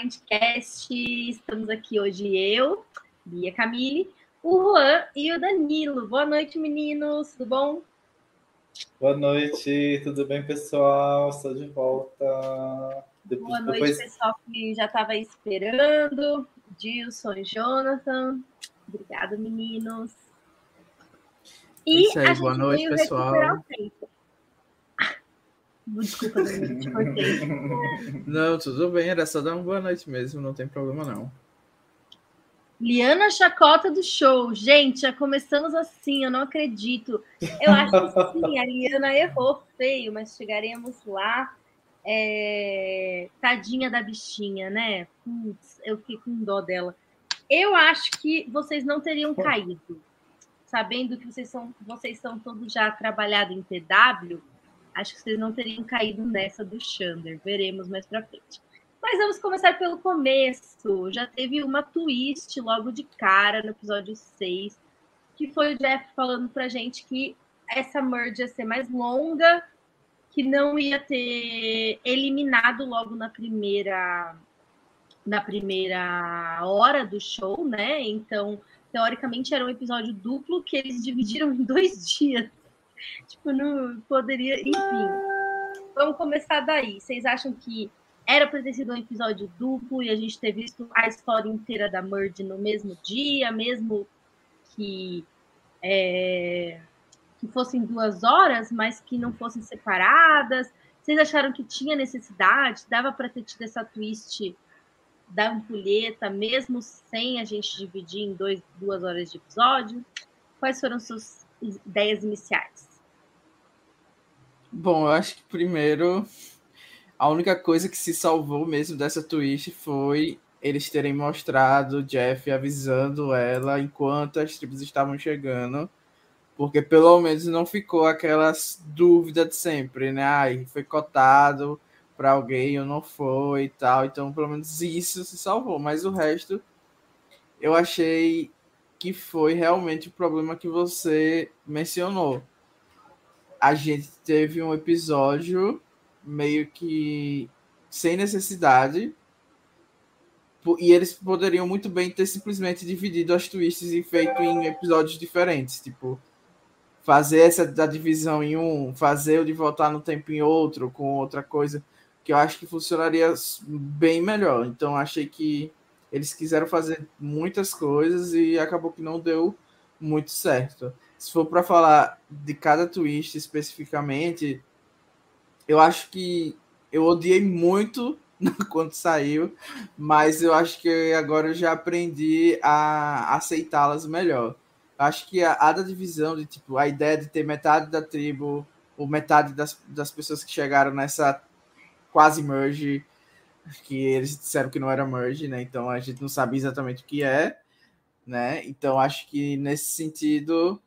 mais Blindcast. Estamos aqui hoje eu, Bia Camille, o Juan e o Danilo. Boa noite, meninos. Tudo bom? Boa noite, tudo bem, pessoal? Estou de volta. Depois, Boa noite, depois... pessoal que já estava esperando. Dilson e Jonathan. Obrigada, meninos. E Isso aí, boa noite, pessoal. Desculpa, te cortei. Não, tudo bem, era só dar uma boa noite mesmo, não tem problema não. Liana Chacota do show. Gente, já começamos assim, eu não acredito. Eu acho que sim, a Liana errou feio, mas chegaremos lá. É... Tadinha da bichinha, né? Putz, eu fiquei com dó dela. Eu acho que vocês não teriam caído. Sabendo que vocês são, vocês são todos já trabalhados em TW, acho que vocês não teriam caído nessa do Xander. Veremos mais para frente. Mas vamos começar pelo começo. Já teve uma twist logo de cara no episódio 6, que foi o Jeff falando pra gente que essa merge ia ser mais longa, que não ia ter eliminado logo na primeira na primeira hora do show, né? Então, teoricamente era um episódio duplo que eles dividiram em dois dias. Tipo, não poderia. Enfim, vamos começar daí. Vocês acham que era para ter sido um episódio duplo e a gente ter visto a história inteira da Merge no mesmo dia, mesmo que, é, que fossem duas horas, mas que não fossem separadas? Vocês acharam que tinha necessidade? Dava para ter tido essa twist da ampulheta, mesmo sem a gente dividir em dois, duas horas de episódio? Quais foram suas ideias iniciais? Bom, eu acho que primeiro a única coisa que se salvou mesmo dessa twist foi eles terem mostrado Jeff avisando ela enquanto as tribos estavam chegando, porque pelo menos não ficou aquelas dúvidas de sempre, né? Ai, foi cotado para alguém ou não foi e tal. Então, pelo menos isso se salvou, mas o resto eu achei que foi realmente o problema que você mencionou a gente teve um episódio meio que sem necessidade. E eles poderiam muito bem ter simplesmente dividido as twists e feito em episódios diferentes. Tipo, fazer essa da divisão em um, fazer o de voltar no tempo em outro, com outra coisa, que eu acho que funcionaria bem melhor. Então, achei que eles quiseram fazer muitas coisas e acabou que não deu muito certo se for para falar de cada twist especificamente, eu acho que eu odiei muito quando saiu, mas eu acho que agora eu já aprendi a aceitá-las melhor. Acho que a, a da divisão, de tipo, a ideia de ter metade da tribo, ou metade das, das pessoas que chegaram nessa quase merge, que eles disseram que não era merge, né? Então a gente não sabe exatamente o que é, né? Então acho que nesse sentido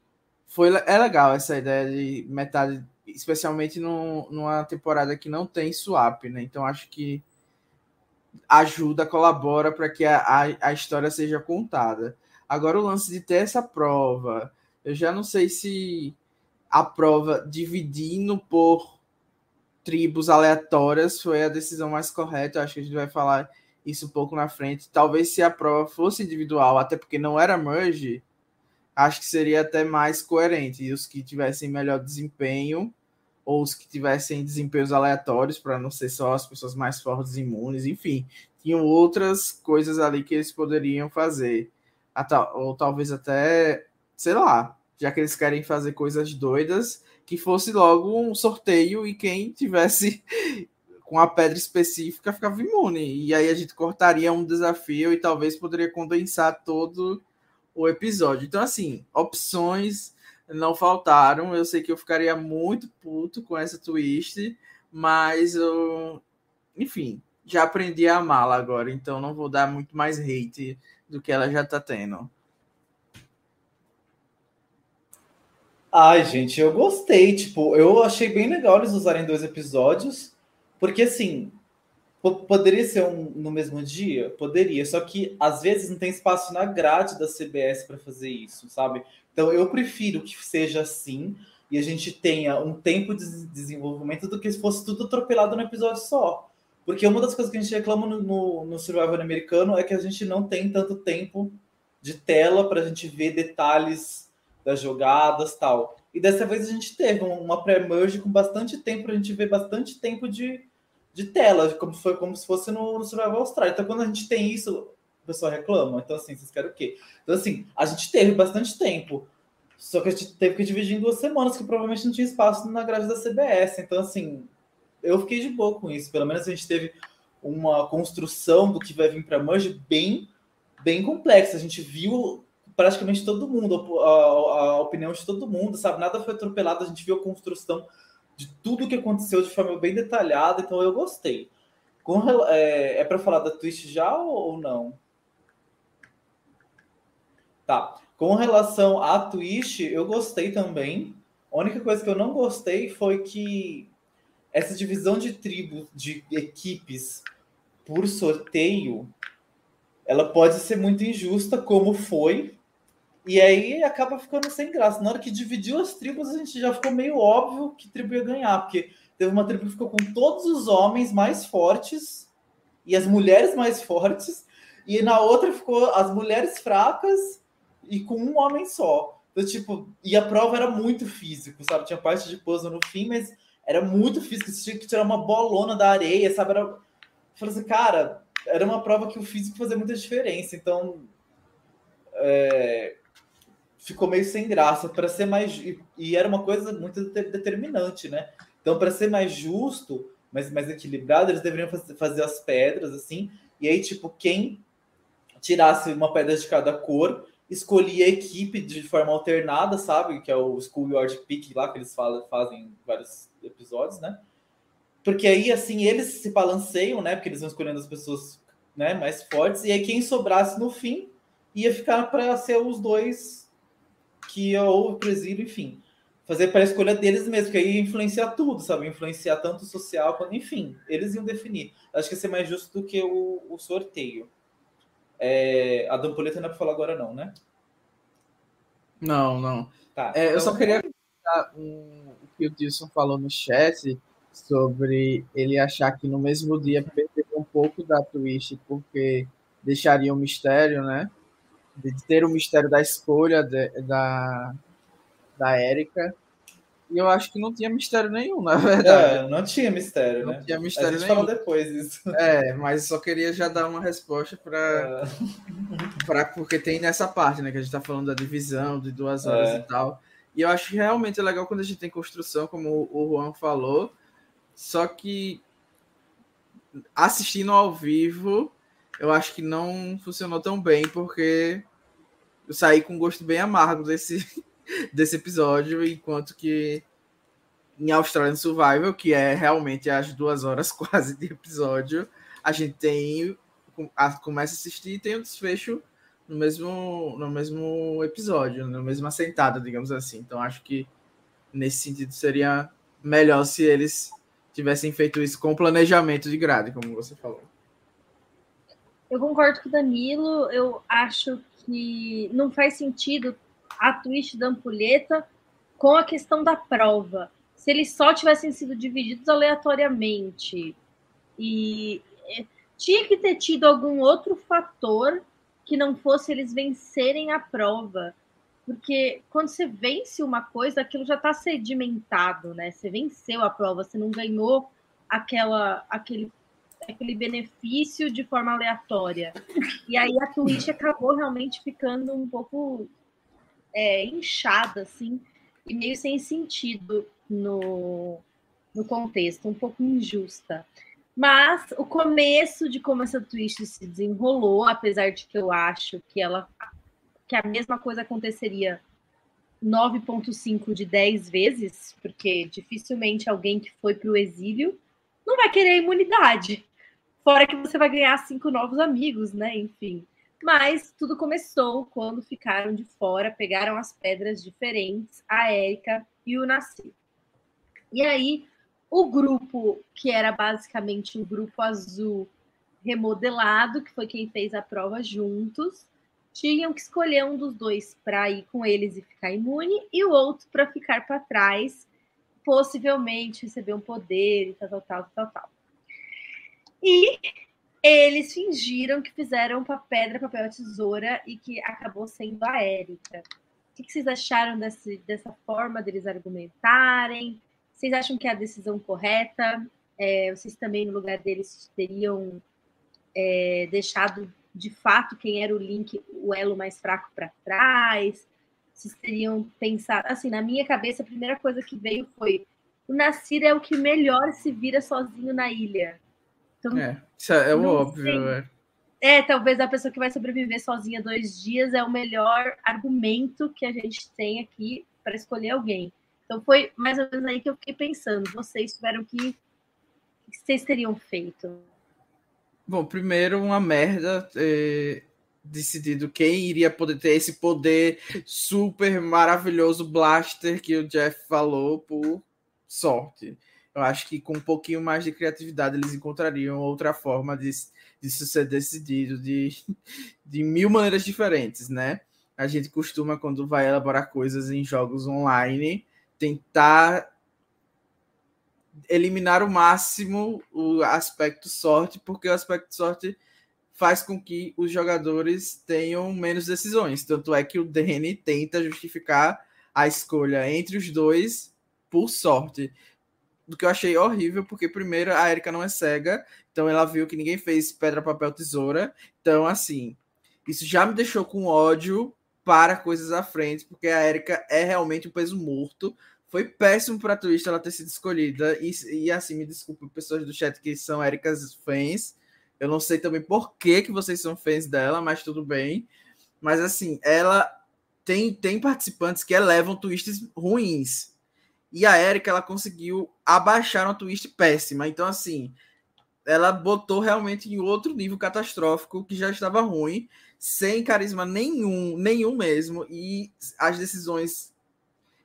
foi é legal essa ideia de metade, especialmente no, numa temporada que não tem swap, né? Então acho que ajuda, colabora para que a, a, a, história seja contada. Agora o lance de ter essa prova, eu já não sei se a prova dividindo por tribos aleatórias foi a decisão mais correta. Eu acho que a gente vai falar isso um pouco na frente. Talvez se a prova fosse individual, até porque não era merge, acho que seria até mais coerente. E os que tivessem melhor desempenho, ou os que tivessem desempenhos aleatórios, para não ser só as pessoas mais fortes imunes, enfim, tinham outras coisas ali que eles poderiam fazer. Ou talvez até, sei lá, já que eles querem fazer coisas doidas, que fosse logo um sorteio e quem tivesse com a pedra específica ficava imune. E aí a gente cortaria um desafio e talvez poderia condensar todo o episódio. Então, assim, opções não faltaram. Eu sei que eu ficaria muito puto com essa twist, mas eu, enfim, já aprendi a amá-la agora, então não vou dar muito mais hate do que ela já tá tendo. Ai, gente, eu gostei. Tipo, eu achei bem legal eles usarem dois episódios, porque assim, Poderia ser um no mesmo dia? Poderia, só que às vezes não tem espaço na grade da CBS para fazer isso, sabe? Então eu prefiro que seja assim e a gente tenha um tempo de desenvolvimento do que se fosse tudo atropelado no episódio só. Porque uma das coisas que a gente reclama no, no, no Survivor americano é que a gente não tem tanto tempo de tela para a gente ver detalhes das jogadas tal. E dessa vez a gente teve uma pré-merge com bastante tempo a gente ver bastante tempo de, de tela, como, foi, como se fosse no, no Survival Austrália. Então, quando a gente tem isso, o pessoal reclama. Então, assim, vocês querem o quê? Então, assim, a gente teve bastante tempo. Só que a gente teve que dividir em duas semanas, que provavelmente não tinha espaço na grade da CBS. Então, assim, eu fiquei de boa com isso. Pelo menos a gente teve uma construção do que vai vir para a Merge bem, bem complexa. A gente viu praticamente todo mundo, a, a, opinião de todo mundo, sabe? Nada foi atropelado, a gente viu a construção de tudo que aconteceu de forma bem detalhada, então eu gostei. Com, é, é para falar da Twitch já ou, ou não? Tá. Com relação à Twitch, eu gostei também. A única coisa que eu não gostei foi que essa divisão de tribos, de equipes por sorteio, ela pode ser muito injusta, como foi. E aí acaba ficando sem graça. Na hora que dividiu as tribos, a gente já ficou meio óbvio que tribo ia ganhar, porque teve uma tribo que ficou com todos os homens mais fortes e as mulheres mais fortes, e na outra ficou as mulheres fracas e com um homem só. Então, tipo, e a prova era muito físico, sabe? Tinha parte de pouso no fim, mas era muito físico. Você tinha que tirar uma bolona da areia, sabe? Era... Eu falei assim, cara, era uma prova que o físico fazia muita diferença. Então, é... ficou meio sem graça. Para ser mais. E era uma coisa muito determinante, né? Então, para ser mais justo, mais, mais equilibrado, eles deveriam fazer as pedras assim. E aí, tipo, quem tirasse uma pedra de cada cor escolhi a equipe de forma alternada, sabe? Que é o Schoolyard Pick lá, que eles falam, fazem vários episódios, né? Porque aí, assim, eles se balanceiam, né? Porque eles vão escolhendo as pessoas né, mais fortes, e aí quem sobrasse no fim ia ficar para ser os dois que ia ou presídio, enfim. Fazer para a escolha deles mesmo, que aí ia influenciar tudo, sabe? Influenciar tanto o social quanto, enfim, eles iam definir. Acho que ia ser mais justo do que o, o sorteio. É, a Dampoleta não é para falar agora, não, né? Não, não. Tá, é, então... Eu só queria um, o que o Tilson falou no chat sobre ele achar que no mesmo dia perdeu um pouco da twist, porque deixaria um mistério, né? De ter o mistério da escolha de, da, da Érica e eu acho que não tinha mistério nenhum, na verdade. É, não tinha mistério, não né? tinha mistério a gente nenhum. fala depois isso. É, mas só queria já dar uma resposta para. É. Pra, porque tem nessa parte, né? Que a gente tá falando da divisão de duas horas é. e tal. E eu acho realmente legal quando a gente tem construção, como o Juan falou. Só que assistindo ao vivo, eu acho que não funcionou tão bem, porque eu saí com um gosto bem amargo desse, desse episódio, enquanto que em Australian Survival, que é realmente as duas horas quase de episódio, a gente tem começa a assistir e tem o um desfecho no mesmo no mesmo episódio, na mesma sentada, digamos assim. Então acho que nesse sentido seria melhor se eles tivessem feito isso com planejamento de grade, como você falou. Eu concordo com o Danilo, eu acho que não faz sentido a twist da ampulheta com a questão da prova. Se eles só tivessem sido divididos aleatoriamente e é, tinha que ter tido algum outro fator que não fosse eles vencerem a prova. Porque quando você vence uma coisa, aquilo já está sedimentado, né? Você venceu a prova, você não ganhou aquela, aquele, aquele benefício de forma aleatória. E aí a Twitch acabou realmente ficando um pouco é, inchada, assim, e meio sem sentido no, no contexto, um pouco injusta. Mas o começo de como essa twist se desenrolou, apesar de que eu acho que ela que a mesma coisa aconteceria 9.5 de 10 vezes, porque dificilmente alguém que foi para o exílio não vai querer imunidade. Fora que você vai ganhar cinco novos amigos, né? Enfim. Mas tudo começou quando ficaram de fora, pegaram as pedras diferentes, a Érica e o Nasci. E aí, o grupo, que era basicamente o grupo azul remodelado, que foi quem fez a prova juntos, tinham que escolher um dos dois para ir com eles e ficar imune, e o outro para ficar para trás, possivelmente receber um poder e tal, tal, tal, tal, tal. E eles fingiram que fizeram pedra, papel, tesoura e que acabou sendo a Érica. O que vocês acharam desse, dessa forma deles argumentarem? Vocês acham que é a decisão correta? É, vocês também, no lugar deles, teriam é, deixado de fato quem era o link, o elo mais fraco para trás? Vocês teriam pensado. Assim, na minha cabeça, a primeira coisa que veio foi: o Nasir é o que melhor se vira sozinho na ilha. Então, é, isso é, é óbvio. É. é, talvez a pessoa que vai sobreviver sozinha dois dias é o melhor argumento que a gente tem aqui para escolher alguém. Então foi mais ou menos aí que eu fiquei pensando. Vocês tiveram que. O que vocês teriam feito? Bom, primeiro, uma merda ter decidido quem iria poder ter esse poder super maravilhoso blaster que o Jeff falou por sorte. Eu acho que com um pouquinho mais de criatividade eles encontrariam outra forma de, disso ser decidido de, de mil maneiras diferentes, né? A gente costuma, quando vai elaborar coisas em jogos online, tentar eliminar o máximo o aspecto sorte, porque o aspecto sorte faz com que os jogadores tenham menos decisões. Tanto é que o Danny tenta justificar a escolha entre os dois por sorte. Do que eu achei horrível, porque primeiro a Erika não é cega, então ela viu que ninguém fez pedra, papel, tesoura. Então, assim, isso já me deixou com ódio para coisas à frente, porque a Erika é realmente um peso morto foi péssimo para a Twist ela ter sido escolhida. E, e assim, me desculpe, pessoas do chat que são Ericas fãs. Eu não sei também por que, que vocês são fãs dela, mas tudo bem. Mas assim, ela tem, tem participantes que elevam twists ruins. E a Erika, ela conseguiu abaixar uma twist péssima. Então, assim, ela botou realmente em outro nível catastrófico que já estava ruim, sem carisma nenhum, nenhum mesmo. E as decisões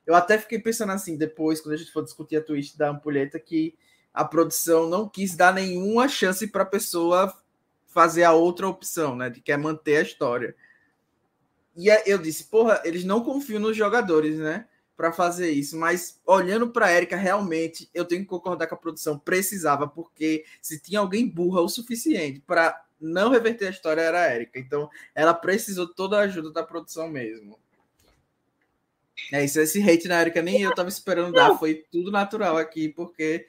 eu até fiquei pensando assim, depois, quando a gente for discutir a twist da ampulheta, que a produção não quis dar nenhuma chance para a pessoa fazer a outra opção, né? De quer manter a história. E eu disse, porra, eles não confiam nos jogadores, né? Para fazer isso. Mas olhando para Erika, realmente eu tenho que concordar que a produção precisava, porque se tinha alguém burra o suficiente para não reverter a história, era a Erika. Então ela precisou toda a ajuda da produção mesmo. É isso, esse hate na Erika nem eu tava esperando dar, foi tudo natural aqui, porque,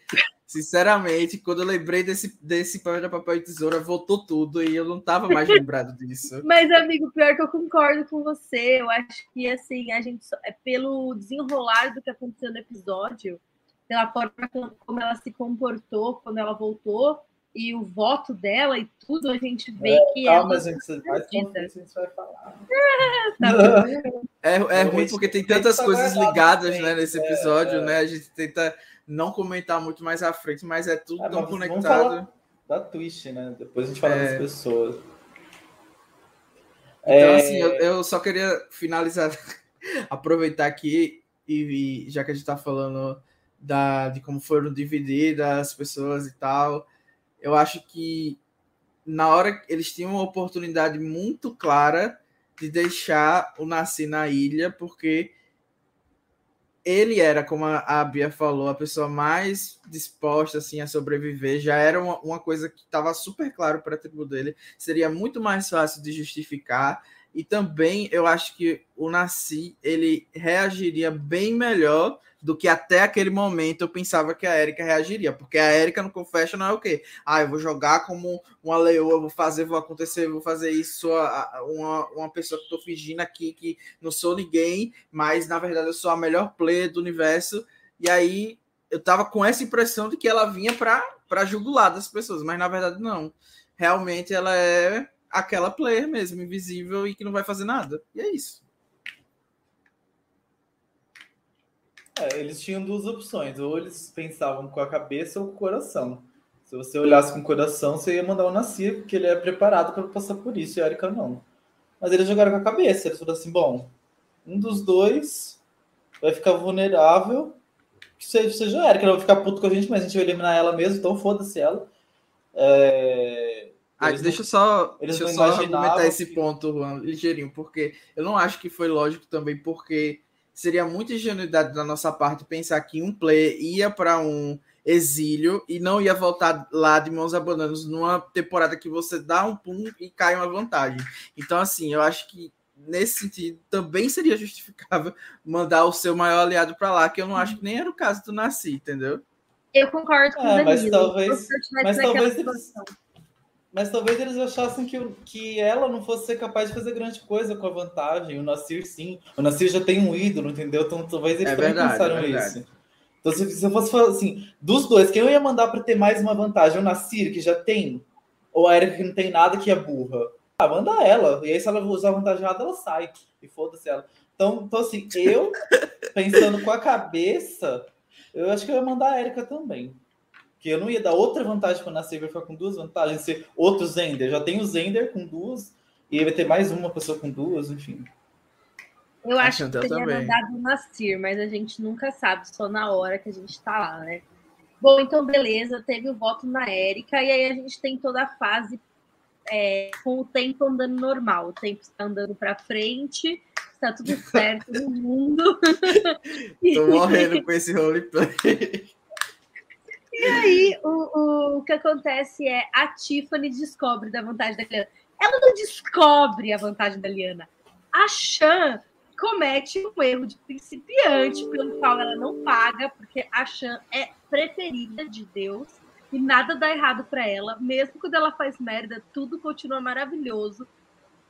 sinceramente, quando eu lembrei desse, desse papel de papel e tesoura, voltou tudo e eu não tava mais lembrado disso. Mas, amigo, pior que eu concordo com você, eu acho que, assim, a gente, é pelo desenrolar do que aconteceu no episódio, pela forma como ela se comportou quando ela voltou, e o voto dela e tudo, a gente vê é, que calma, é. gente, você vai, a gente vai falar. tá é, é ruim porque tem tantas coisas ligadas né, nesse é, episódio, é, né? A gente tenta não comentar muito mais à frente, mas é tudo tão conectado. da twist, né? Depois a gente fala das pessoas. Então, assim, eu, eu, só queria finalizar, aproveitar aqui, e, e já que a gente tá falando da, de como foram divididas as pessoas e tal eu acho que na hora eles tinham uma oportunidade muito clara de deixar o Nasci na ilha, porque ele era, como a Bia falou, a pessoa mais disposta assim a sobreviver. Já era uma, uma coisa que estava super claro para a tribo dele. Seria muito mais fácil de justificar. E também eu acho que o Nasci ele reagiria bem melhor do que até aquele momento eu pensava que a Erika reagiria, porque a Erika no Confession é o quê? Ah, eu vou jogar como uma leoa, vou fazer, vou acontecer, vou fazer isso, uma, uma pessoa que estou fingindo aqui que não sou ninguém, mas na verdade eu sou a melhor player do universo, e aí eu tava com essa impressão de que ela vinha para jugular das pessoas, mas na verdade não. Realmente ela é aquela player mesmo, invisível e que não vai fazer nada. E é isso. É, eles tinham duas opções, ou eles pensavam com a cabeça ou com o coração. Se você olhasse com o coração, você ia mandar o Nasir, porque ele é preparado para passar por isso, e a Erika não. Mas eles jogaram com a cabeça, eles falaram assim: bom, um dos dois vai ficar vulnerável, que seja a Erika, ela vai ficar puto com a gente, mas a gente vai eliminar ela mesmo, então foda-se ela. É... Ah, deixa eu só, deixa eu só argumentar esse que... ponto, Juan, ligeirinho, porque eu não acho que foi lógico também, porque seria muita ingenuidade da nossa parte pensar que um player ia para um exílio e não ia voltar lá de mãos abanando numa temporada que você dá um pum e cai uma vantagem. Então, assim, eu acho que nesse sentido também seria justificável mandar o seu maior aliado para lá, que eu não acho que nem era o caso do Nasci, entendeu? Eu concordo com é, o Danilo. Mas talvez, mas talvez eles, mas talvez eles achassem que, que ela não fosse ser capaz de fazer grande coisa com a vantagem. O Nasir, sim. O Nasir já tem um ídolo, entendeu? Então talvez eles é também verdade, pensaram é isso. Então, se, se eu fosse falar assim, dos dois, quem eu ia mandar para ter mais uma vantagem? O Nasir, que já tem? Ou a Erika, que não tem nada, que é burra? Ah, manda ela. E aí, se ela usar a vantagem errada, ela sai. E foda-se ela. Então, então, assim, eu, pensando com a cabeça, eu acho que eu ia mandar a Erika também. Que eu não ia dar outra vantagem para o Nascer, vai ficar com duas vantagens, ser outro Zender. Já tem o Zender com duas, e aí vai ter mais uma pessoa com duas, enfim. Eu acho que teria também. mandado o Nasir, mas a gente nunca sabe, só na hora que a gente está lá, né? Bom, então beleza, teve o voto na Érica, e aí a gente tem toda a fase é, com o tempo andando normal. O tempo está andando para frente, está tudo certo no mundo. Tô morrendo com esse roleplay. E aí, o, o que acontece é a Tiffany descobre da vantagem da Liana. Ela não descobre a vantagem da Liana. A Chan comete um erro de principiante, pelo qual ela não paga, porque a Chan é preferida de Deus e nada dá errado para ela. Mesmo quando ela faz merda, tudo continua maravilhoso.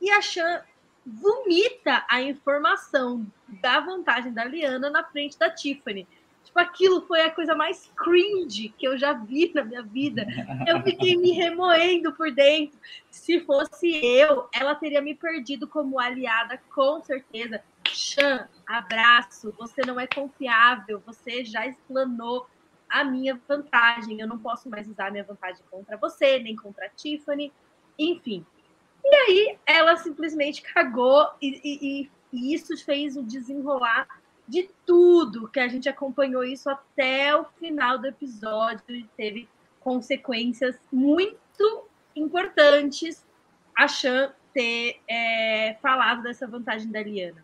E a Chan vomita a informação da vantagem da Liana na frente da Tiffany. Tipo, aquilo foi a coisa mais cringe que eu já vi na minha vida. Eu fiquei me remoendo por dentro. Se fosse eu, ela teria me perdido como aliada, com certeza. Chan, abraço. Você não é confiável. Você já explanou a minha vantagem. Eu não posso mais usar a minha vantagem contra você, nem contra a Tiffany. Enfim. E aí, ela simplesmente cagou e, e, e isso fez o desenrolar de tudo que a gente acompanhou isso até o final do episódio e teve consequências muito importantes a Chan ter é, falado dessa vantagem da Liana.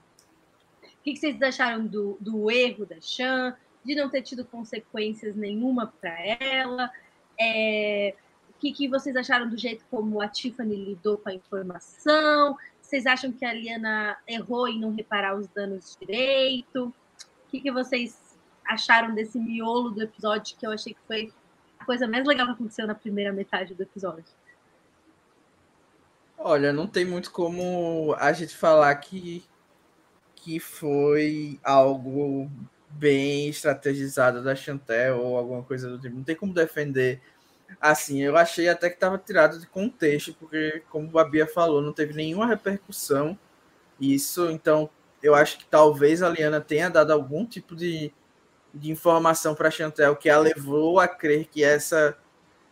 O que, vocês acharam do, do erro da Chan, de não ter tido consequências nenhuma para ela? É, o que, que vocês acharam do jeito como a Tiffany lidou com a informação? Vocês acham que a Liana errou em não reparar os danos direito? O que, que vocês acharam desse miolo do episódio que eu achei que foi a coisa mais legal que aconteceu na primeira metade do episódio? Olha, não tem muito como a gente falar que, que foi algo bem estrategizado da Chantel ou alguma coisa do tipo. Não tem como defender Assim, eu achei até que estava tirado de contexto, porque, como a Bia falou, não teve nenhuma repercussão isso. Então, eu acho que talvez a Liana tenha dado algum tipo de, de informação para a Chantel que a levou a crer que essa,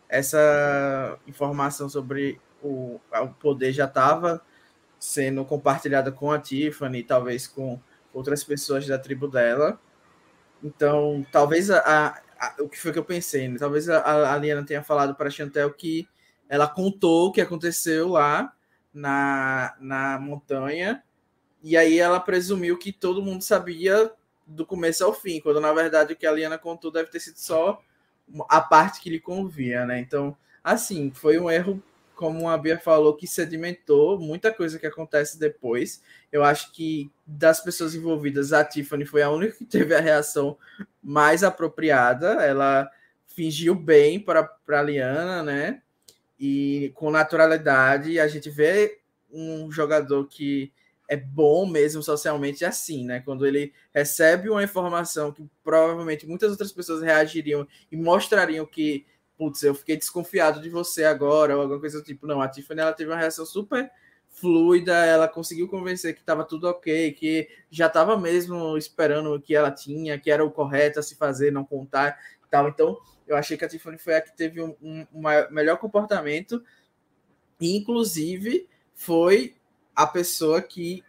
essa informação sobre o, o poder já estava sendo compartilhada com a Tiffany, talvez com outras pessoas da tribo dela. Então, talvez a, o que foi que eu pensei, né? Talvez a, a Liana tenha falado para a Chantel que ela contou o que aconteceu lá na, na montanha, e aí ela presumiu que todo mundo sabia do começo ao fim, quando na verdade o que a Liana contou deve ter sido só a parte que lhe convia, né? Então, assim, foi um erro como a Bia falou, que sedimentou muita coisa que acontece depois. Eu acho que das pessoas envolvidas, a Tiffany foi a única que teve a reação mais apropriada. Ela fingiu bem para a Liana, né? E com naturalidade, a gente vê um jogador que é bom mesmo socialmente assim, né? Quando ele recebe uma informação que provavelmente muitas outras pessoas reagiriam e mostrariam que putz, eu fiquei desconfiado de você agora, ou alguma coisa do tipo. Não, a Tiffany ela teve uma reação super fluida, ela conseguiu convencer que estava tudo ok, que já estava mesmo esperando o que ela tinha, que era o correto a se fazer, não contar e tal. Então, eu achei que a Tiffany foi a que teve um, um, um melhor comportamento, e, inclusive foi a pessoa que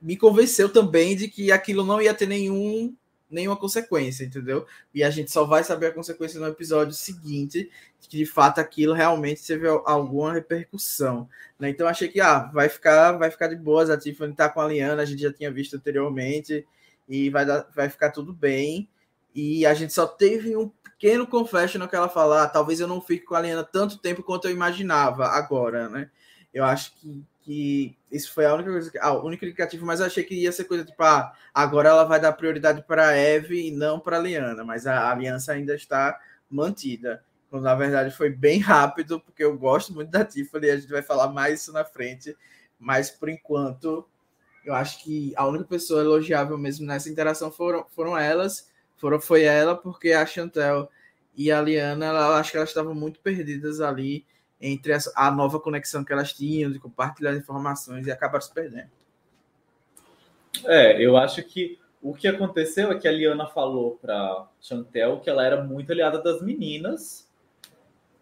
me convenceu também de que aquilo não ia ter nenhum nenhuma consequência, entendeu? E a gente só vai saber a consequência no episódio seguinte, que de fato aquilo realmente teve alguma repercussão, né? Então achei que ah, vai ficar, vai ficar de boas, a Tiffany tá com a Liana, a gente já tinha visto anteriormente e vai dar, vai ficar tudo bem. E a gente só teve um pequeno confession que ela fala, ah, talvez eu não fique com a Liana tanto tempo quanto eu imaginava agora, né? Eu acho que, que isso foi a única coisa, a única indicativa, mas eu achei que ia ser coisa tipo, ah, agora ela vai dar prioridade para Eve e não para Liana, mas a aliança ainda está mantida. Quando na verdade foi bem rápido, porque eu gosto muito da Tiffany, a gente vai falar mais isso na frente, mas por enquanto eu acho que a única pessoa elogiável mesmo nessa interação foram, foram elas foram, foi ela, porque a Chantel e a Liana, ela, acho que elas estavam muito perdidas ali entre a, nova conexão que elas tinham, de compartilhar informações e acabaram se perdendo. É, eu acho que o que aconteceu é que a Liana falou para Chantel que ela era muito aliada das meninas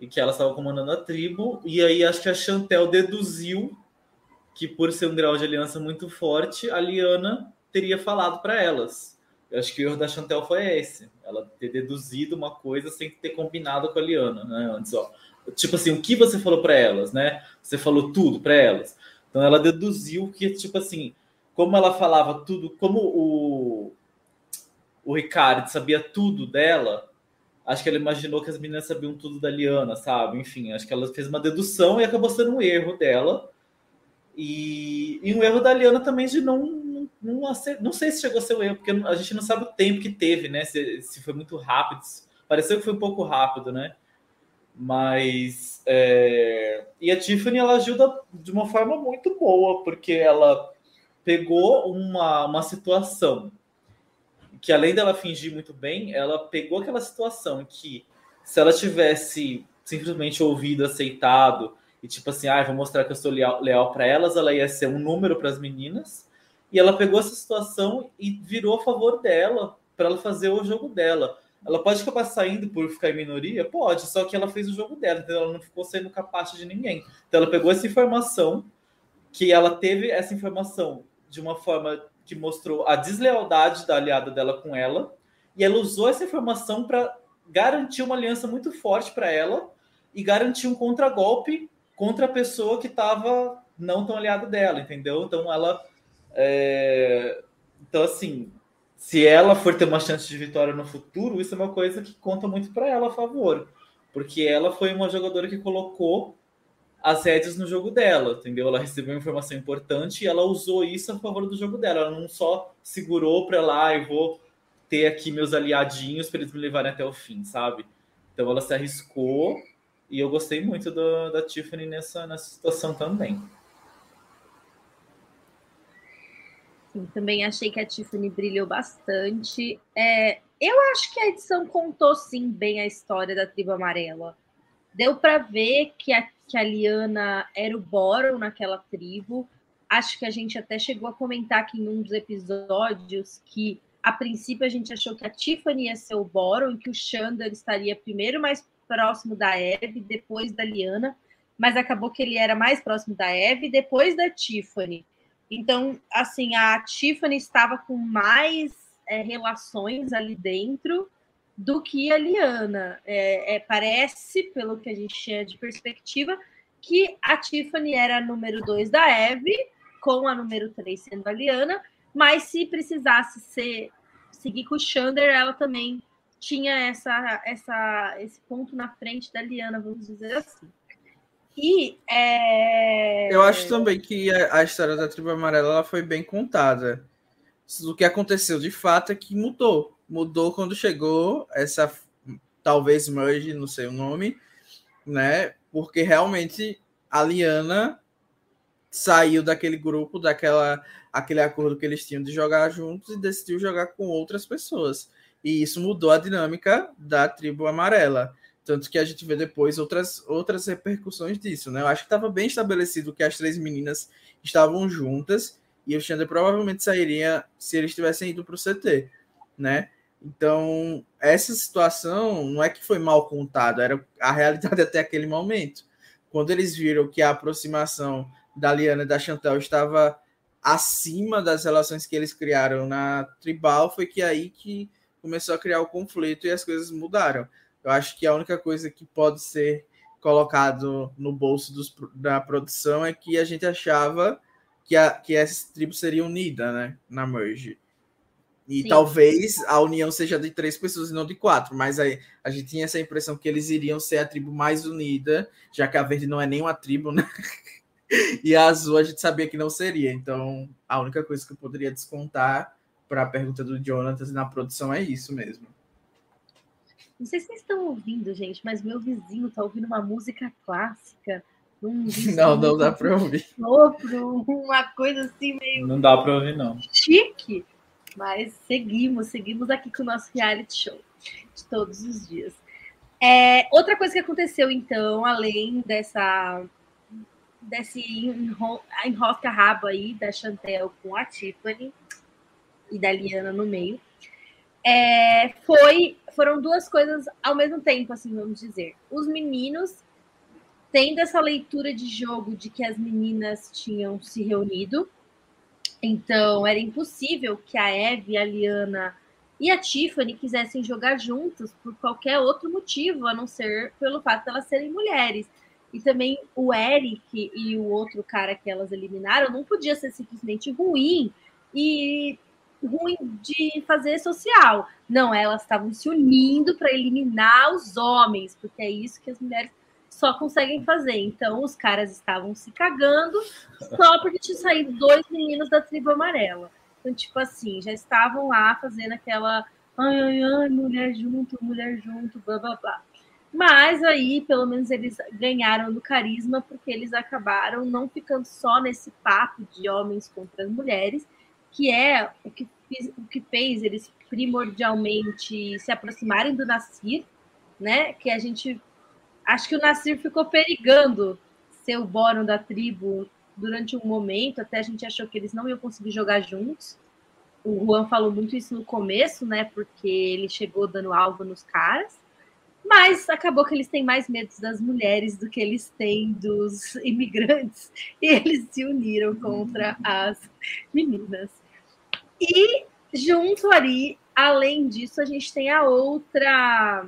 e que ela estava comandando a tribo, e aí acho que a Chantel deduziu que por ser um grau de aliança muito forte, a Liana teria falado para elas. Eu acho que o erro da Chantel foi esse. Ela ter deduzido uma coisa sem ter combinado com a Liana, né? Antes, ó. Tipo assim, o que você falou para elas, né? Você falou tudo para elas. Então ela deduziu que, tipo assim, como ela falava tudo, como o, o Ricardo sabia tudo dela, acho que ela imaginou que as meninas sabiam tudo da Liana, sabe? Enfim, acho que ela fez uma dedução e acabou sendo um erro dela. E, e um erro da Liana também de não não, não sei se chegou a ser o erro, porque a gente não sabe o tempo que teve, né? Se, se foi muito rápido. Pareceu que foi um pouco rápido, né? Mas. É... E a Tiffany ela ajuda de uma forma muito boa, porque ela pegou uma, uma situação que, além dela fingir muito bem, ela pegou aquela situação que, se ela tivesse simplesmente ouvido, aceitado, e tipo assim, ah, vou mostrar que eu sou leal, leal para elas, ela ia ser um número para as meninas e ela pegou essa situação e virou a favor dela, para ela fazer o jogo dela. Ela pode acabar saindo por ficar em minoria? Pode, só que ela fez o jogo dela, então ela não ficou sendo capaz de ninguém. Então ela pegou essa informação, que ela teve essa informação de uma forma que mostrou a deslealdade da aliada dela com ela, e ela usou essa informação para garantir uma aliança muito forte para ela e garantir um contragolpe contra a pessoa que estava não tão aliada dela, entendeu? Então ela é... Então, assim, se ela for ter uma chance de vitória no futuro, isso é uma coisa que conta muito para ela a favor. Porque ela foi uma jogadora que colocou as rédeas no jogo dela, entendeu? Ela recebeu informação importante e ela usou isso a favor do jogo dela. Ela não só segurou para lá e vou ter aqui meus aliadinhos para eles me levarem até o fim, sabe? Então ela se arriscou e eu gostei muito do, da Tiffany nessa, nessa situação também. Também achei que a Tiffany brilhou bastante. É, eu acho que a edição contou sim bem a história da tribo amarela. Deu para ver que a, que a Liana era o Boron naquela tribo. Acho que a gente até chegou a comentar aqui em um dos episódios que a princípio a gente achou que a Tiffany ia ser o Boron e que o Xander estaria primeiro mais próximo da Eve, depois da Liana, mas acabou que ele era mais próximo da Eve depois da Tiffany. Então, assim, a Tiffany estava com mais é, relações ali dentro do que a Liana. É, é, parece, pelo que a gente tinha de perspectiva, que a Tiffany era a número 2 da Eve, com a número 3 sendo a Liana, mas se precisasse ser seguir com o Xander, ela também tinha essa, essa, esse ponto na frente da Liana, vamos dizer assim. E é... eu acho também que a, a, história da tribo amarela ela foi bem contada. O que aconteceu de fato é que mudou. Mudou quando chegou essa talvez merge, não sei o nome, né? Porque realmente a Liana saiu daquele grupo, daquela aquele acordo que eles tinham de jogar juntos e decidiu jogar com outras pessoas. E isso mudou a dinâmica da tribo amarela. Tanto que a gente vê depois outras, outras repercussões disso, né? Eu acho que estava bem estabelecido que as três meninas estavam juntas e o Xander provavelmente sairia se eles tivessem ido para o CT, né? Então, essa situação não é que foi mal contada, era a realidade até aquele momento. Quando eles viram que a aproximação da Liana e da Chantel estava acima das relações que eles criaram na tribal, foi que aí que começou a criar o conflito e as coisas mudaram. Eu acho que a única coisa que pode ser colocado no bolso dos, da produção é que a gente achava que, a, que essa tribo seria unida, né, na merge. E Sim. talvez a união seja de três pessoas e não de quatro, mas aí a gente tinha essa impressão que eles iriam ser a tribo mais unida, já que a verde não é nem uma tribo, né? e a azul a gente sabia que não seria. Então, a única coisa que eu poderia descontar para a pergunta do Jonathan na produção é isso mesmo. Não sei se vocês estão ouvindo, gente, mas meu vizinho tá ouvindo uma música clássica. Um não, não dá para ouvir. Sopro, uma coisa assim meio. Não dá para ouvir, não. Chique. Mas seguimos, seguimos aqui com o nosso reality show de todos os dias. É, outra coisa que aconteceu, então, além dessa desse enrosca-rabo aí da Chantel com a Tiffany e da Liana no meio, é, foi, foram duas coisas ao mesmo tempo, assim, vamos dizer. Os meninos tendo essa leitura de jogo de que as meninas tinham se reunido, então era impossível que a Eve, a Liana e a Tiffany quisessem jogar juntos por qualquer outro motivo, a não ser pelo fato de elas serem mulheres. E também o Eric e o outro cara que elas eliminaram não podia ser simplesmente ruim e ruim de fazer social. Não, elas estavam se unindo para eliminar os homens, porque é isso que as mulheres só conseguem fazer. Então, os caras estavam se cagando só porque tinha saído dois meninos da tribo amarela. Então, tipo assim, já estavam lá fazendo aquela ai, ai, ai, mulher junto, mulher junto, blá, blá, blá. Mas aí, pelo menos, eles ganharam no carisma, porque eles acabaram não ficando só nesse papo de homens contra as mulheres, que é o que, o que fez eles primordialmente se aproximarem do Nasir, né? Que a gente. Acho que o Nasir ficou perigando ser o Boron da tribo durante um momento, até a gente achou que eles não iam conseguir jogar juntos. O Juan falou muito isso no começo, né? Porque ele chegou dando alvo nos caras. Mas acabou que eles têm mais medo das mulheres do que eles têm dos imigrantes. E eles se uniram contra as meninas. E junto ali, além disso, a gente tem a outra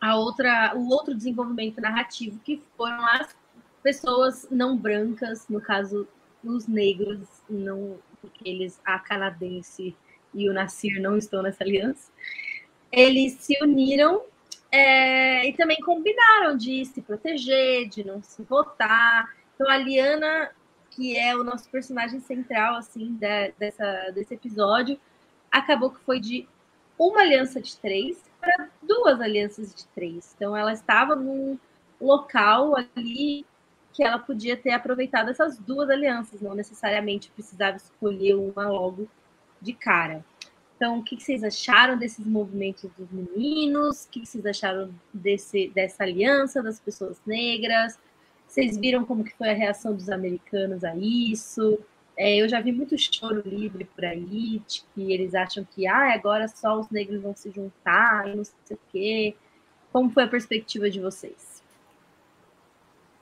a outra o outro desenvolvimento narrativo que foram as pessoas não brancas, no caso os negros, não porque eles a canadense e o Nasir não estão nessa aliança. Eles se uniram é, e também combinaram de se proteger, de não se votar. Então a Liana que é o nosso personagem central assim da, dessa, desse episódio, acabou que foi de uma aliança de três para duas alianças de três. Então ela estava num local ali que ela podia ter aproveitado essas duas alianças, não necessariamente precisava escolher uma logo de cara. Então, o que vocês acharam desses movimentos dos meninos? O que vocês acharam desse, dessa aliança das pessoas negras? Vocês viram como que foi a reação dos americanos a isso? É, eu já vi muito choro livre por aí, de que eles acham que ah, agora só os negros vão se juntar, não sei o quê. Como foi a perspectiva de vocês?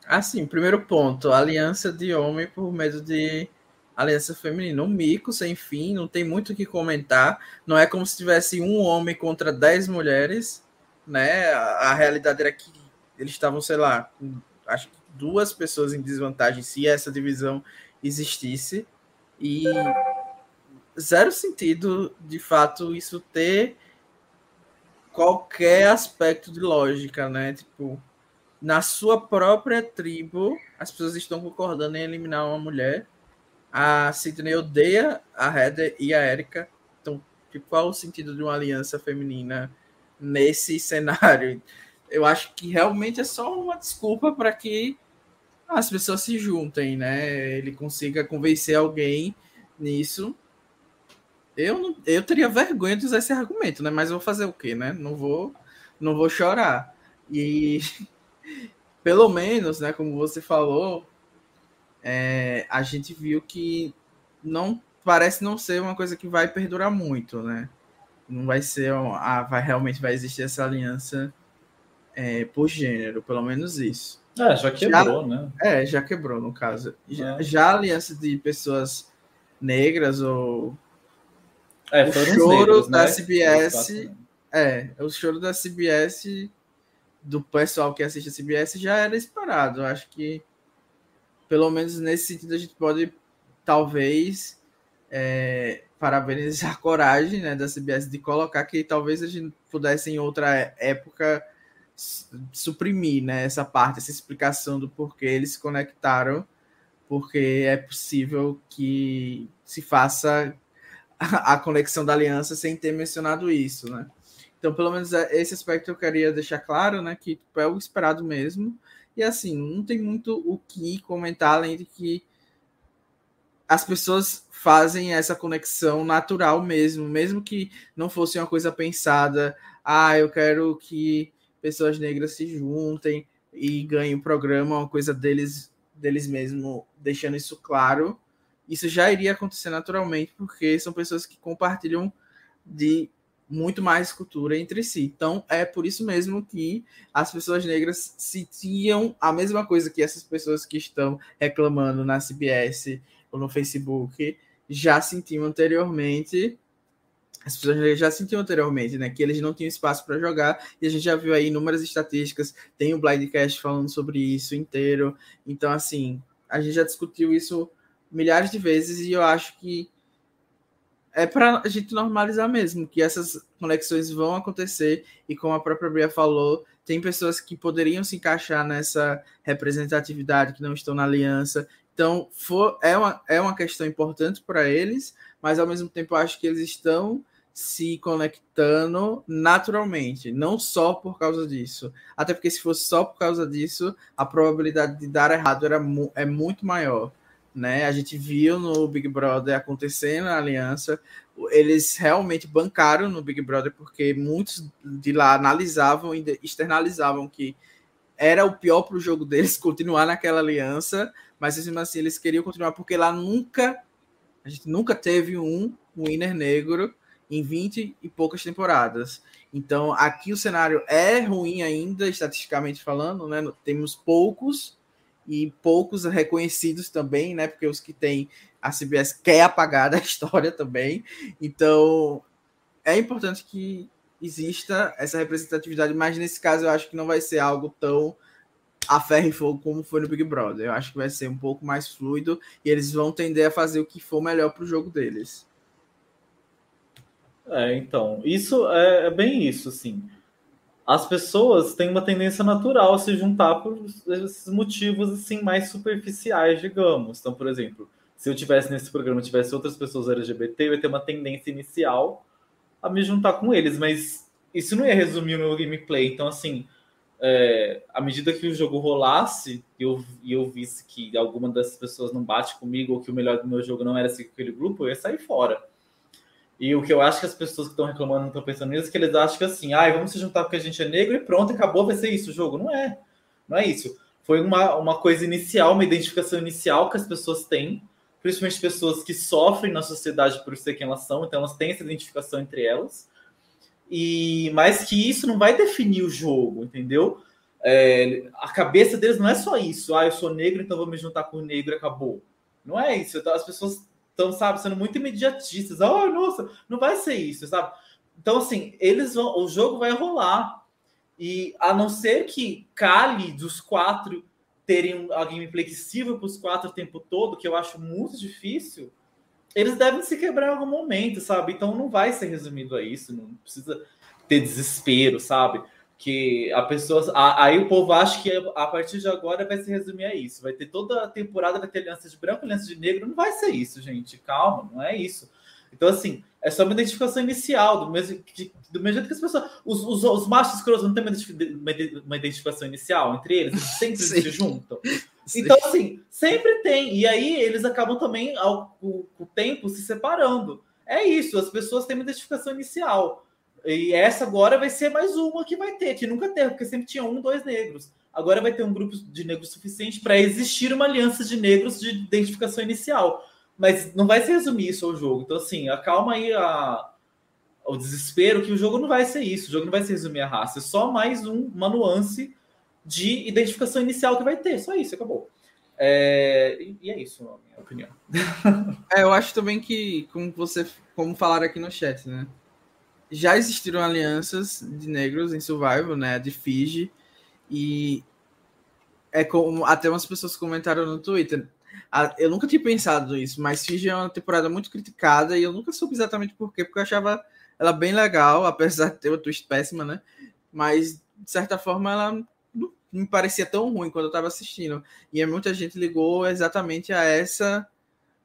Assim, primeiro ponto, aliança de homem por medo de aliança feminina. Um mico sem fim, não tem muito o que comentar. Não é como se tivesse um homem contra dez mulheres, né? A, a realidade era que eles estavam, sei lá, acho que duas pessoas em desvantagem se essa divisão existisse. E zero sentido, de fato, isso ter qualquer aspecto de lógica, né? Tipo, na sua própria tribo, as pessoas estão concordando em eliminar uma mulher. A Sidney odeia a Heather e a Erika. Então, tipo, qual o sentido de uma aliança feminina nesse cenário? Eu acho que realmente é só uma desculpa para que as pessoas se juntem, né? Ele consiga convencer alguém nisso. Eu não, eu teria vergonha de usar esse argumento, né? Mas vou fazer o quê, né? Não vou, não vou chorar. E pelo menos, né? Como você falou, é, a gente viu que não parece não ser uma coisa que vai perdurar muito, né? Não vai ser, ah, vai realmente vai existir essa aliança é, por gênero, pelo menos isso. É, já quebrou, já, né? É, já quebrou, no caso. Já, é. já a aliança de pessoas negras ou. É, o choro negros, da né? CBS. É, o choro da CBS, do pessoal que assiste a CBS, já era esperado. Eu acho que, pelo menos nesse sentido, a gente pode, talvez, é, parabenizar a coragem né, da CBS de colocar que talvez a gente pudesse em outra época suprimir né, essa parte, essa explicação do porquê eles se conectaram, porque é possível que se faça a conexão da aliança sem ter mencionado isso, né? Então, pelo menos é, esse aspecto eu queria deixar claro, né? Que tipo, é o esperado mesmo. E assim, não tem muito o que comentar além de que as pessoas fazem essa conexão natural mesmo, mesmo que não fosse uma coisa pensada. Ah, eu quero que pessoas negras se juntem e ganhem o programa, uma coisa deles, deles mesmo, deixando isso claro. Isso já iria acontecer naturalmente, porque são pessoas que compartilham de muito mais cultura entre si. Então, é por isso mesmo que as pessoas negras sentiam a mesma coisa que essas pessoas que estão reclamando na CBS ou no Facebook já sentiam anteriormente. As pessoas já sentiam anteriormente, né? Que eles não tinham espaço para jogar, e a gente já viu aí inúmeras estatísticas, tem o Blindcast falando sobre isso inteiro. Então, assim, a gente já discutiu isso milhares de vezes, e eu acho que é para a gente normalizar mesmo, que essas conexões vão acontecer e como a própria Bria falou, tem pessoas que poderiam se encaixar nessa representatividade que não estão na aliança. Então, for, é, uma, é uma questão importante para eles, mas ao mesmo tempo acho que eles estão se conectando naturalmente, não só por causa disso. Até porque se fosse só por causa disso, a probabilidade de dar errado era, é muito maior né? A gente viu no Big Brother acontecendo na aliança. Eles realmente bancaram no Big Brother porque muitos de lá analisavam e externalizavam que era o pior para o jogo deles continuar naquela aliança, mas mesmo assim eles queriam continuar porque lá nunca a gente nunca teve um winner negro em 20 e poucas temporadas. Então aqui o cenário é ruim ainda, estatisticamente falando, né? Temos poucos e poucos reconhecidos também, né? Porque os que tem a CBS quer apagar da história também. Então é importante que exista essa representatividade, mas nesse caso eu acho que não vai ser algo tão a ferro e fogo como foi no Big Brother. Eu acho que vai ser um pouco mais fluido e eles vão tender a fazer o que for melhor para o jogo deles. É, então, isso é, é bem isso, assim as pessoas têm uma tendência natural a se juntar por esses motivos assim mais superficiais, digamos. Então, por exemplo, se eu tivesse nesse programa tivesse outras pessoas LGBT, eu ia ter uma tendência inicial a me juntar com eles, mas isso não ia resumir o meu gameplay. Então, assim, é, à medida que o jogo rolasse e eu, eu visse que alguma dessas pessoas não bate comigo ou que o melhor do meu jogo não era seguir aquele grupo, eu ia sair fora. E o que eu acho que as pessoas que estão reclamando não estão pensando nisso é que eles acham que assim, ah, vamos se juntar porque a gente é negro e pronto, acabou, vai ser isso o jogo. Não é. Não é isso. Foi uma, uma coisa inicial, uma identificação inicial que as pessoas têm, principalmente pessoas que sofrem na sociedade por ser quem elas são, então elas têm essa identificação entre elas. E mas que isso não vai definir o jogo, entendeu? É, a cabeça deles não é só isso. Ah, eu sou negro, então vou me juntar com o negro acabou. Não é isso. Então, as pessoas estão, sabe, sendo muito imediatistas. Oh, nossa, não vai ser isso, sabe? Então, assim, eles vão, o jogo vai rolar. E a não ser que cale dos quatro terem a gameplay para os quatro o tempo todo, que eu acho muito difícil, eles devem se quebrar em algum momento, sabe? Então não vai ser resumido a isso, não precisa ter desespero, sabe? Que a pessoa. Aí o povo acha que a partir de agora vai se resumir a isso. Vai ter toda a temporada, vai ter aliança de branco, aliança de negro. Não vai ser isso, gente. Calma, não é isso. Então, assim, é só uma identificação inicial, do mesmo, do mesmo jeito que as pessoas. Os, os, os machos escrotos não têm uma identificação inicial entre eles, eles sempre se juntam. Sim. Então, assim, sempre tem. E aí eles acabam também, ao, com o tempo, se separando. É isso, as pessoas têm uma identificação inicial. E essa agora vai ser mais uma que vai ter, que nunca teve, porque sempre tinha um, dois negros. Agora vai ter um grupo de negros suficiente para existir uma aliança de negros de identificação inicial. Mas não vai se resumir isso ao jogo. Então, assim, acalma aí a, o desespero, que o jogo não vai ser isso. O jogo não vai se resumir a raça. É só mais um, uma nuance de identificação inicial que vai ter. Só isso, acabou. É, e é isso, a minha opinião. É, eu acho também que, como você, como falaram aqui no chat, né? Já existiram alianças de negros em Survival, né? De Fiji. E é como até umas pessoas comentaram no Twitter. eu nunca tinha pensado nisso, mas Fiji é uma temporada muito criticada e eu nunca soube exatamente por quê, porque eu achava ela bem legal, apesar de ter uma twist péssima, né? Mas, de certa forma, ela não me parecia tão ruim quando eu estava assistindo. E muita gente ligou exatamente a essa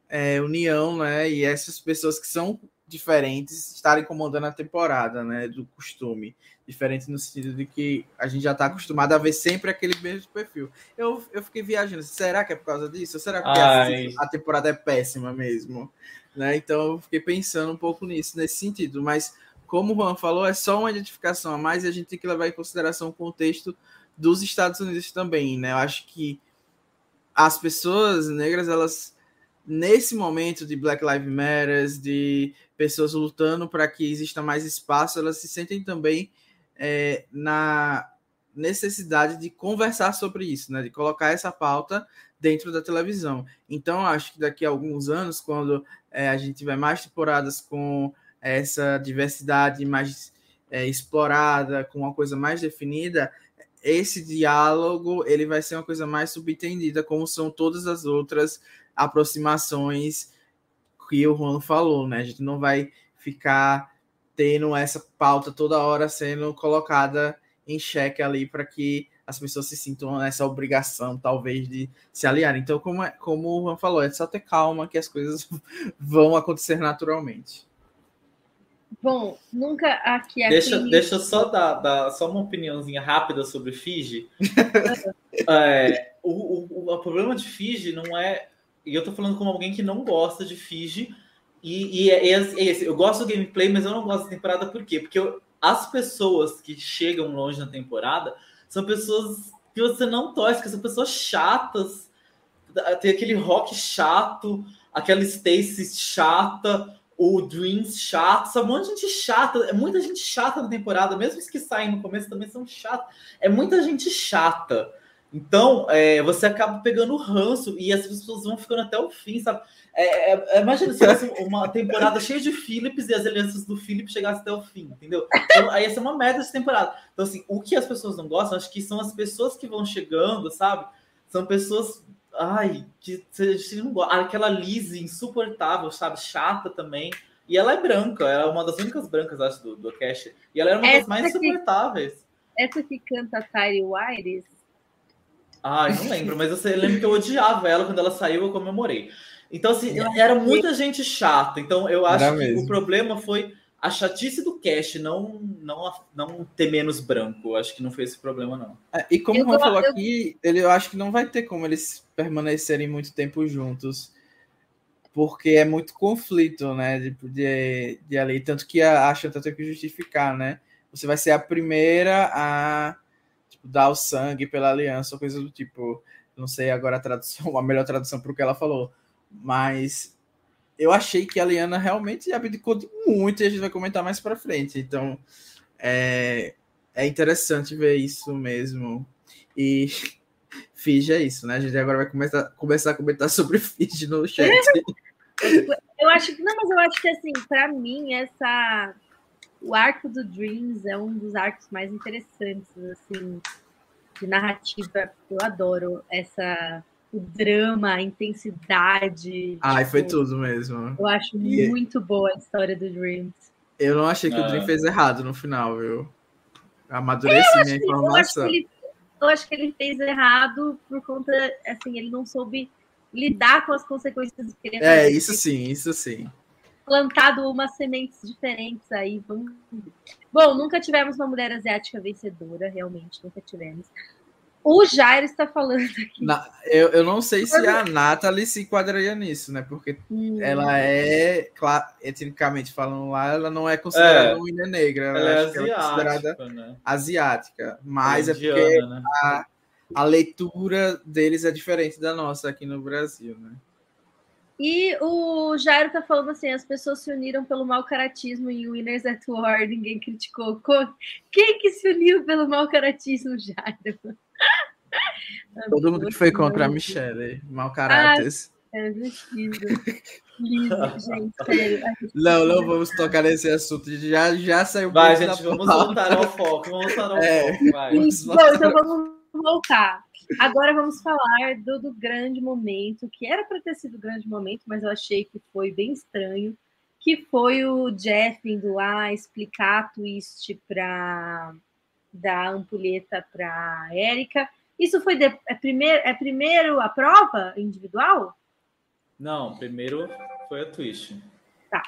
é, união, né? E essas pessoas que são diferentes estarem comandando a temporada, né? Do costume. Diferente no sentido de que a gente já está acostumado a ver sempre aquele mesmo perfil. Eu, eu fiquei viajando. Será que é por causa disso? Ou será que a, a temporada é péssima mesmo? Né? Então eu fiquei pensando um pouco nisso, nesse sentido. Mas, como o Juan falou, é só uma identificação a mais e a gente tem que levar em consideração o contexto dos Estados Unidos também. Né? Eu acho que as pessoas negras, elas nesse momento de Black Lives Matter, de pessoas lutando para que exista mais espaço, elas se sentem também é, na necessidade de conversar sobre isso, né? de colocar essa pauta dentro da televisão. Então, acho que daqui a alguns anos, quando é, a gente tiver mais temporadas com essa diversidade mais é, explorada, com uma coisa mais definida, esse diálogo ele vai ser uma coisa mais subentendida, como são todas as outras aproximações que o Juan falou, né? A gente não vai ficar tendo essa pauta toda hora sendo colocada em xeque ali para que as pessoas se sintam nessa obrigação, talvez, de se aliar. Então, como, é, como o Juan falou, é só ter calma que as coisas vão acontecer naturalmente. Bom, nunca aqui é deixa, deixa eu só dar, dar, só uma opiniãozinha rápida sobre Fiji. é, o, o, o, problema de Fiji não é e eu tô falando como alguém que não gosta de Fiji. E, e é, é, é esse, eu gosto do gameplay, mas eu não gosto da temporada por quê? Porque eu, as pessoas que chegam longe na temporada são pessoas que você não torce, que são pessoas chatas. Tem aquele rock chato, aquela Stacy chata, o Dreams chato, sabe? Um monte de gente chata, é muita gente chata na temporada, mesmo os que saem no começo também são chatos. É muita gente chata. Então, é, você acaba pegando o ranço e as pessoas vão ficando até o fim, sabe? É, é, é imagina se fosse uma temporada cheia de Philips e as alianças do Philip chegassem até o fim, entendeu? Então, aí ia ser uma merda de temporada. Então, assim, o que as pessoas não gostam, acho que são as pessoas que vão chegando, sabe? São pessoas, ai, que você não gosta. Aquela Lizzie insuportável, sabe? Chata também. E ela é branca, ela é uma das únicas brancas, acho, do, do Cash. E ela era uma essa das mais insuportáveis. essa que canta Tyre Wires Ai, não lembro, mas eu lembro que eu odiava ela quando ela saiu, eu comemorei. Então, assim, era muita gente chata. Então, eu acho era que mesmo. o problema foi a chatice do cast, não, não, não ter menos branco. Eu acho que não foi esse problema, não. É, e como o Juan falou eu... aqui, ele, eu acho que não vai ter como eles permanecerem muito tempo juntos. Porque é muito conflito, né? De, de, de ali. Tanto que a, a Chanta tem que justificar, né? Você vai ser a primeira a dar o sangue pela aliança, ou coisa do tipo. Não sei agora a tradução, a melhor tradução para o que ela falou. Mas eu achei que a Liana realmente abdicou de muito e a gente vai comentar mais para frente. Então é, é interessante ver isso mesmo. E Fiji é isso, né? A gente agora vai começar, começar a comentar sobre Fiji no chat. eu acho que não, mas eu acho que assim, para mim, essa o arco do Dreams é um dos arcos mais interessantes, assim, de narrativa. Eu adoro essa o drama, a intensidade. Ai, tipo, foi tudo mesmo. Eu acho e... muito boa a história do Dreams. Eu não achei que o Dream ah. fez errado no final, viu? Amadureci minha informação. Eu acho, ele, eu acho, que ele fez errado por conta, assim, ele não soube lidar com as consequências do que ele É, isso sim, isso sim plantado umas sementes diferentes aí. Vamos... Bom, nunca tivemos uma mulher asiática vencedora, realmente, nunca tivemos. O Jair está falando aqui. Na, eu, eu não sei se a Nathalie se enquadraria nisso, né? Porque hum. ela é, claro, etnicamente falando lá, ela não é considerada é. uma ilha negra. Ela, ela, é, asiática, ela é considerada né? asiática. Mas é, é porque né? a, a leitura deles é diferente da nossa aqui no Brasil, né? E o Jairo tá falando assim: as pessoas se uniram pelo mau caratismo em Winners at War, ninguém criticou. Quem que se uniu pelo mau caratismo, Jairo? Todo mundo que foi contra a Michelle, mau caráteres. Ah, é vestido. Lindo, gente, sério. Não, não vamos tocar nesse assunto. Já, já saiu Vai, gente, vamos voltar ao foco. Vamos voltar ao é, foco. Vai. Bom, então vamos voltar. Agora vamos falar do, do grande momento, que era para ter sido o grande momento, mas eu achei que foi bem estranho, que foi o Jeff indo lá explicar a twist para da ampulheta para Érica. Isso foi de, é, primeiro, é primeiro a prova individual? Não, primeiro foi a twist. Tá.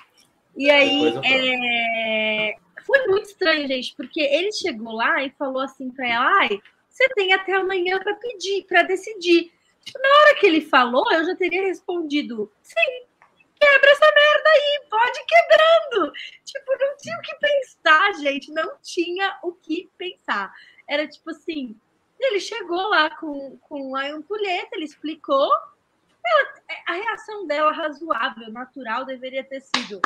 E aí é... foi muito estranho, gente, porque ele chegou lá e falou assim para ela: ai, você tem até amanhã para pedir, para decidir. Tipo, na hora que ele falou, eu já teria respondido: sim, quebra essa merda aí, pode quebrando. Tipo, não tinha o que pensar, gente, não tinha o que pensar. Era tipo assim: ele chegou lá com, com a ampulheta, ele explicou. Ela, a reação dela razoável, natural, deveria ter sido: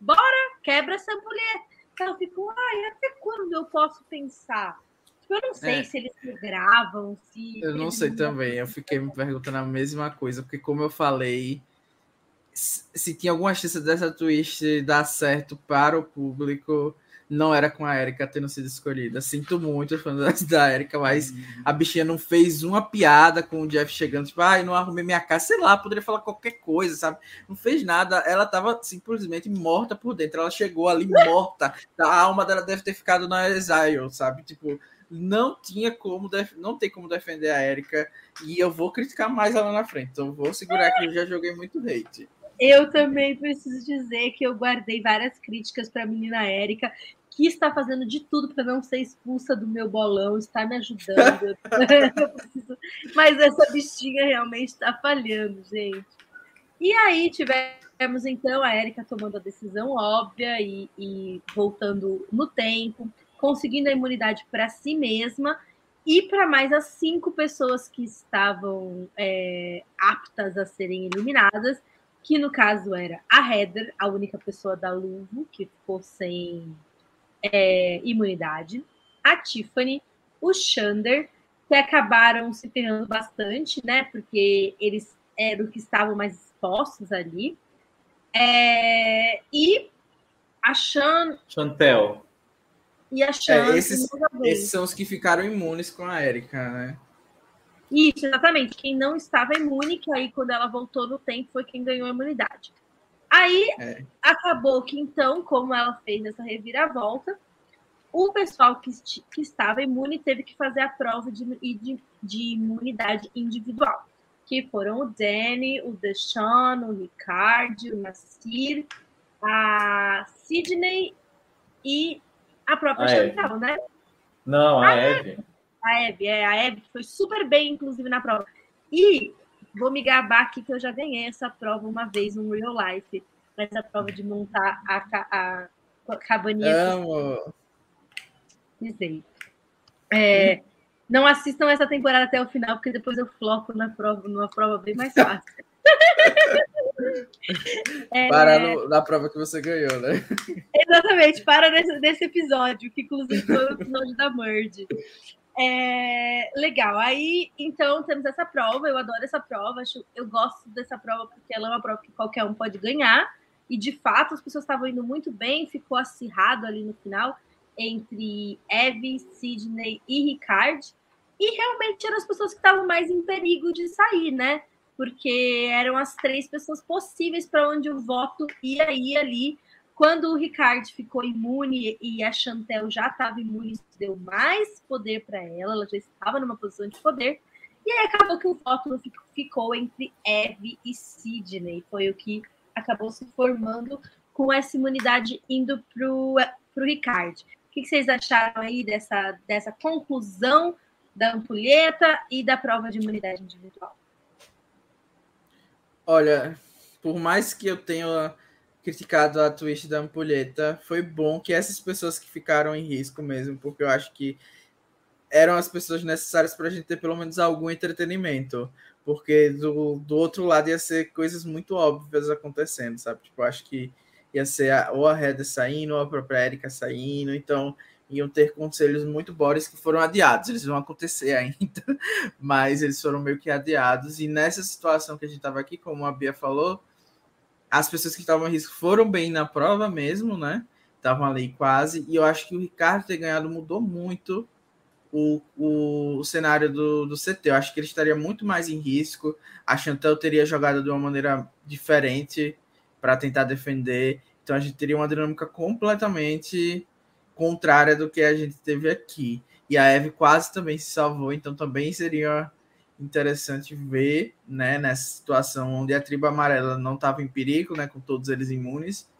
bora, quebra essa ampulheta. Ela ficou, ai, até quando eu posso pensar? Eu não sei é. se eles gravam, se. Eu não sei também. Eu fiquei me perguntando a mesma coisa, porque, como eu falei, se tinha alguma chance dessa twist dar certo para o público, não era com a Erika tendo sido escolhida. Sinto muito, fãs da Erika, mas uhum. a bichinha não fez uma piada com o Jeff chegando, tipo, ai, ah, não arrumei minha casa, sei lá, poderia falar qualquer coisa, sabe? Não fez nada, ela tava simplesmente morta por dentro. Ela chegou ali morta, a alma dela deve ter ficado na Exile, sabe? Tipo, não tinha como não tem como defender a Erika e eu vou criticar mais ela na frente. Então vou segurar que eu já joguei muito hate. Eu também preciso dizer que eu guardei várias críticas para a menina Érica, que está fazendo de tudo para não ser expulsa do meu bolão, está me ajudando. Mas essa bichinha realmente está falhando, gente. E aí tivemos então a Érica tomando a decisão óbvia e, e voltando no tempo conseguindo a imunidade para si mesma e para mais as cinco pessoas que estavam é, aptas a serem eliminadas, que no caso era a Heather, a única pessoa da Luvo que ficou sem é, imunidade, a Tiffany, o Xander, que acabaram se ferrando bastante, né? Porque eles eram que estavam mais expostos ali. É, e a Chan... Chantel e a chance. É, esses, esses são os que ficaram imunes com a Erika, né? Isso, exatamente. Quem não estava imune, que aí quando ela voltou no tempo foi quem ganhou a imunidade. Aí é. acabou que então, como ela fez essa reviravolta, o pessoal que, que estava imune teve que fazer a prova de, de, de imunidade individual, que foram o Danny, o Deshaun, o Ricard, o Nasir, a Sidney e a própria a Chantal, né? Não, a, a Eve. A Eve, é, a Eve, que foi super bem, inclusive, na prova. E vou me gabar aqui que eu já ganhei essa prova uma vez no Real Life, essa prova de montar a, a, a cabaninha. Amo! Dizei. É, não assistam essa temporada até o final, porque depois eu floco na prova, numa prova bem mais fácil. É... Para no, na prova que você ganhou, né? Exatamente, para nesse, nesse episódio, que inclusive foi o episódio da Merge. É, legal, aí então temos essa prova, eu adoro essa prova, acho, eu gosto dessa prova porque ela é uma prova que qualquer um pode ganhar, e de fato as pessoas estavam indo muito bem, ficou acirrado ali no final entre Eve, Sidney e Ricard, e realmente eram as pessoas que estavam mais em perigo de sair, né? Porque eram as três pessoas possíveis para onde o voto ia ir ali. Quando o Ricardo ficou imune e a Chantel já estava imune, isso deu mais poder para ela, ela já estava numa posição de poder. E aí acabou que o voto ficou entre Eve e Sidney. Foi o que acabou se formando com essa imunidade indo para o Ricardo. O que vocês acharam aí dessa, dessa conclusão da ampulheta e da prova de imunidade individual? Olha, por mais que eu tenha criticado a twist da ampulheta, foi bom que essas pessoas que ficaram em risco mesmo, porque eu acho que eram as pessoas necessárias para a gente ter pelo menos algum entretenimento. Porque do, do outro lado ia ser coisas muito óbvias acontecendo, sabe? Tipo, eu acho que ia ser a, ou a Reda saindo, ou a própria Erika saindo. Então, iam ter conselhos muito bons que foram adiados. Eles vão acontecer ainda, mas eles foram meio que adiados. E nessa situação que a gente estava aqui, como a Bia falou, as pessoas que estavam em risco foram bem na prova mesmo, né? Estavam ali quase. E eu acho que o Ricardo ter ganhado mudou muito o, o, o cenário do, do CT. Eu acho que ele estaria muito mais em risco. A Chantel teria jogado de uma maneira diferente para tentar defender. Então a gente teria uma dinâmica completamente contrária do que a gente teve aqui. E a Eve quase também se salvou, então também seria interessante ver, né, nessa situação onde a tribo amarela não estava em perigo, né, com todos eles imunes,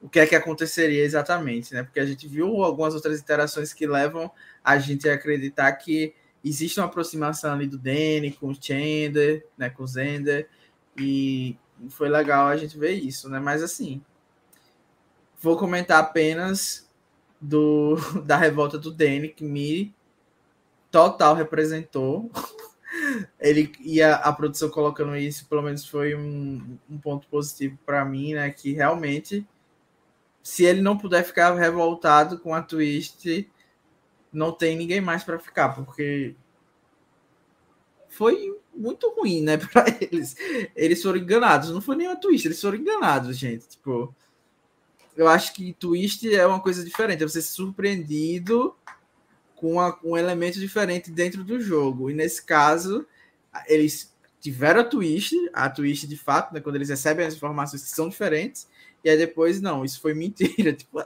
o que é que aconteceria exatamente, né? Porque a gente viu algumas outras interações que levam a gente a acreditar que existe uma aproximação ali do Danny com o Chandler, né, com o Zender, e foi legal a gente ver isso, né? Mas assim, vou comentar apenas do da revolta do Danny que me total representou. Ele e a, a, produção colocando isso, pelo menos foi um, um ponto positivo para mim, né? Que realmente, se ele não puder ficar revoltado com a twist, não tem ninguém mais para ficar, porque foi muito ruim, né, para eles. Eles foram enganados, não foi nem a twist, eles foram enganados, gente. Tipo, eu acho que twist é uma coisa diferente, é você ser surpreendido com uma, um elemento diferente dentro do jogo. E nesse caso, eles tiveram a twist, a twist de fato, né, quando eles recebem as informações que são diferentes, e aí depois, não, isso foi mentira. Tipo,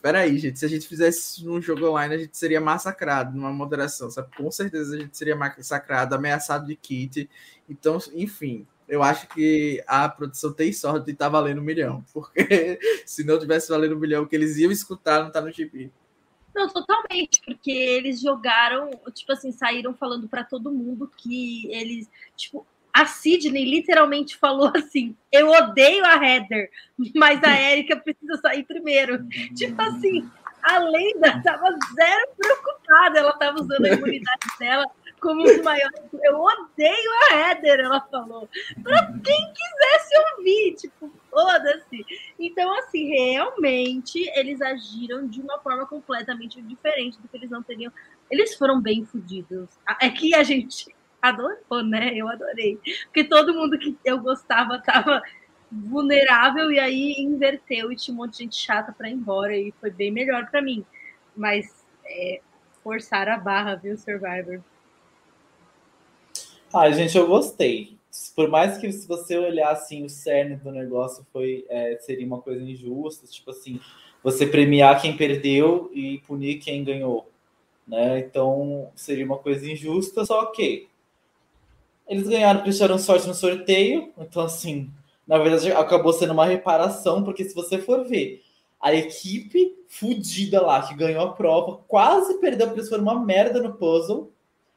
peraí, gente, se a gente fizesse isso num jogo online, a gente seria massacrado numa moderação, sabe? Com certeza a gente seria massacrado, ameaçado de kit. Então, enfim, eu acho que a produção tem sorte de estar tá valendo um milhão, porque se não tivesse valendo um milhão, o que eles iam escutar não tá no GP. Não, totalmente, porque eles jogaram, tipo assim, saíram falando para todo mundo que eles, tipo, a Sidney literalmente falou assim: Eu odeio a Heather, mas a Erika precisa sair primeiro. Tipo assim, a Lenda tava zero preocupada, ela tava usando a imunidade dela como os maiores. Eu odeio a Heather, ela falou. Para quem quisesse ouvir, tipo, foda-se. Então, assim, realmente eles agiram de uma forma completamente diferente do que eles não teriam. Eles foram bem fodidos. É que a gente adorou, né? Eu adorei. Porque todo mundo que eu gostava tava vulnerável e aí inverteu e tinha um monte de gente chata para ir embora e foi bem melhor para mim. Mas é, forçar a barra, viu, Survivor? Ai, gente, eu gostei. Por mais que se você olhar assim, o cerne do negócio foi é, seria uma coisa injusta, tipo assim, você premiar quem perdeu e punir quem ganhou, né? Então seria uma coisa injusta, só que eles ganharam porque tiveram sorte no sorteio, então assim, na verdade acabou sendo uma reparação, porque se você for ver, a equipe fudida lá que ganhou a prova quase perdeu porque eles foram uma merda no puzzle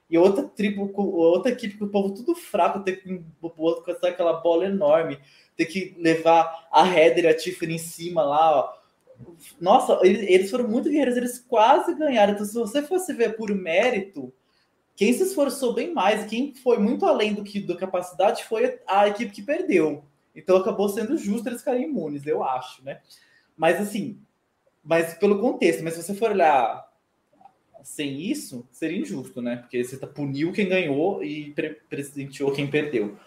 e outra tribo, outra equipe com o povo tudo fraco, ter que botar aquela bola enorme, ter que levar a Heather e a Tiffany em cima lá, ó. Nossa, eles foram muito guerreiros, eles quase ganharam. Então, se você fosse ver por mérito, quem se esforçou bem mais, quem foi muito além do que da capacidade foi a equipe que perdeu. Então acabou sendo justo eles ficarem imunes, eu acho, né? Mas assim, mas pelo contexto, mas se você for olhar sem isso, seria injusto, né? Porque você tá, puniu quem ganhou e pre presenteou quem perdeu.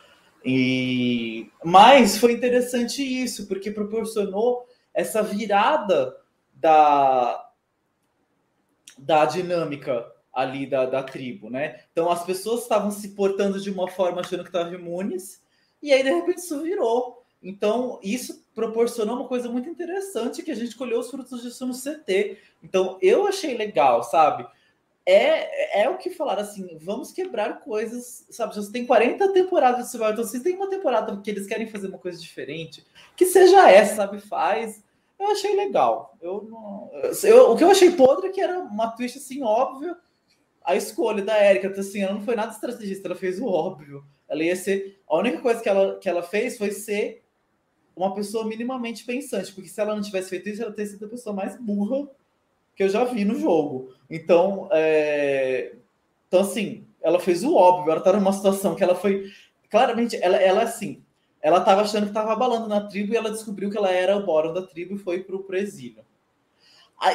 E... Mas foi interessante isso, porque proporcionou essa virada da, da dinâmica ali da, da tribo, né? Então as pessoas estavam se portando de uma forma achando que estavam imunes, e aí de repente isso virou. Então, isso proporcionou uma coisa muito interessante que a gente colheu os frutos disso no CT. Então, eu achei legal, sabe? É, é o que falaram assim, vamos quebrar coisas, sabe? Você tem 40 temporadas de Survival, então se tem uma temporada que eles querem fazer uma coisa diferente, que seja essa, sabe? Faz. Eu achei legal. Eu não... eu, o que eu achei podre é que era uma twist assim, óbvia. A escolha da Erika, então, assim, ela não foi nada estrategista, ela fez o óbvio. Ela ia ser. A única coisa que ela, que ela fez foi ser uma pessoa minimamente pensante, porque se ela não tivesse feito isso, ela teria sido a pessoa mais burra que eu já vi no jogo. Então, é... então assim, ela fez o óbvio, ela tá numa situação que ela foi. Claramente, ela, ela assim, ela estava achando que estava abalando na tribo e ela descobriu que ela era o Boron da tribo e foi pro, pro exílio.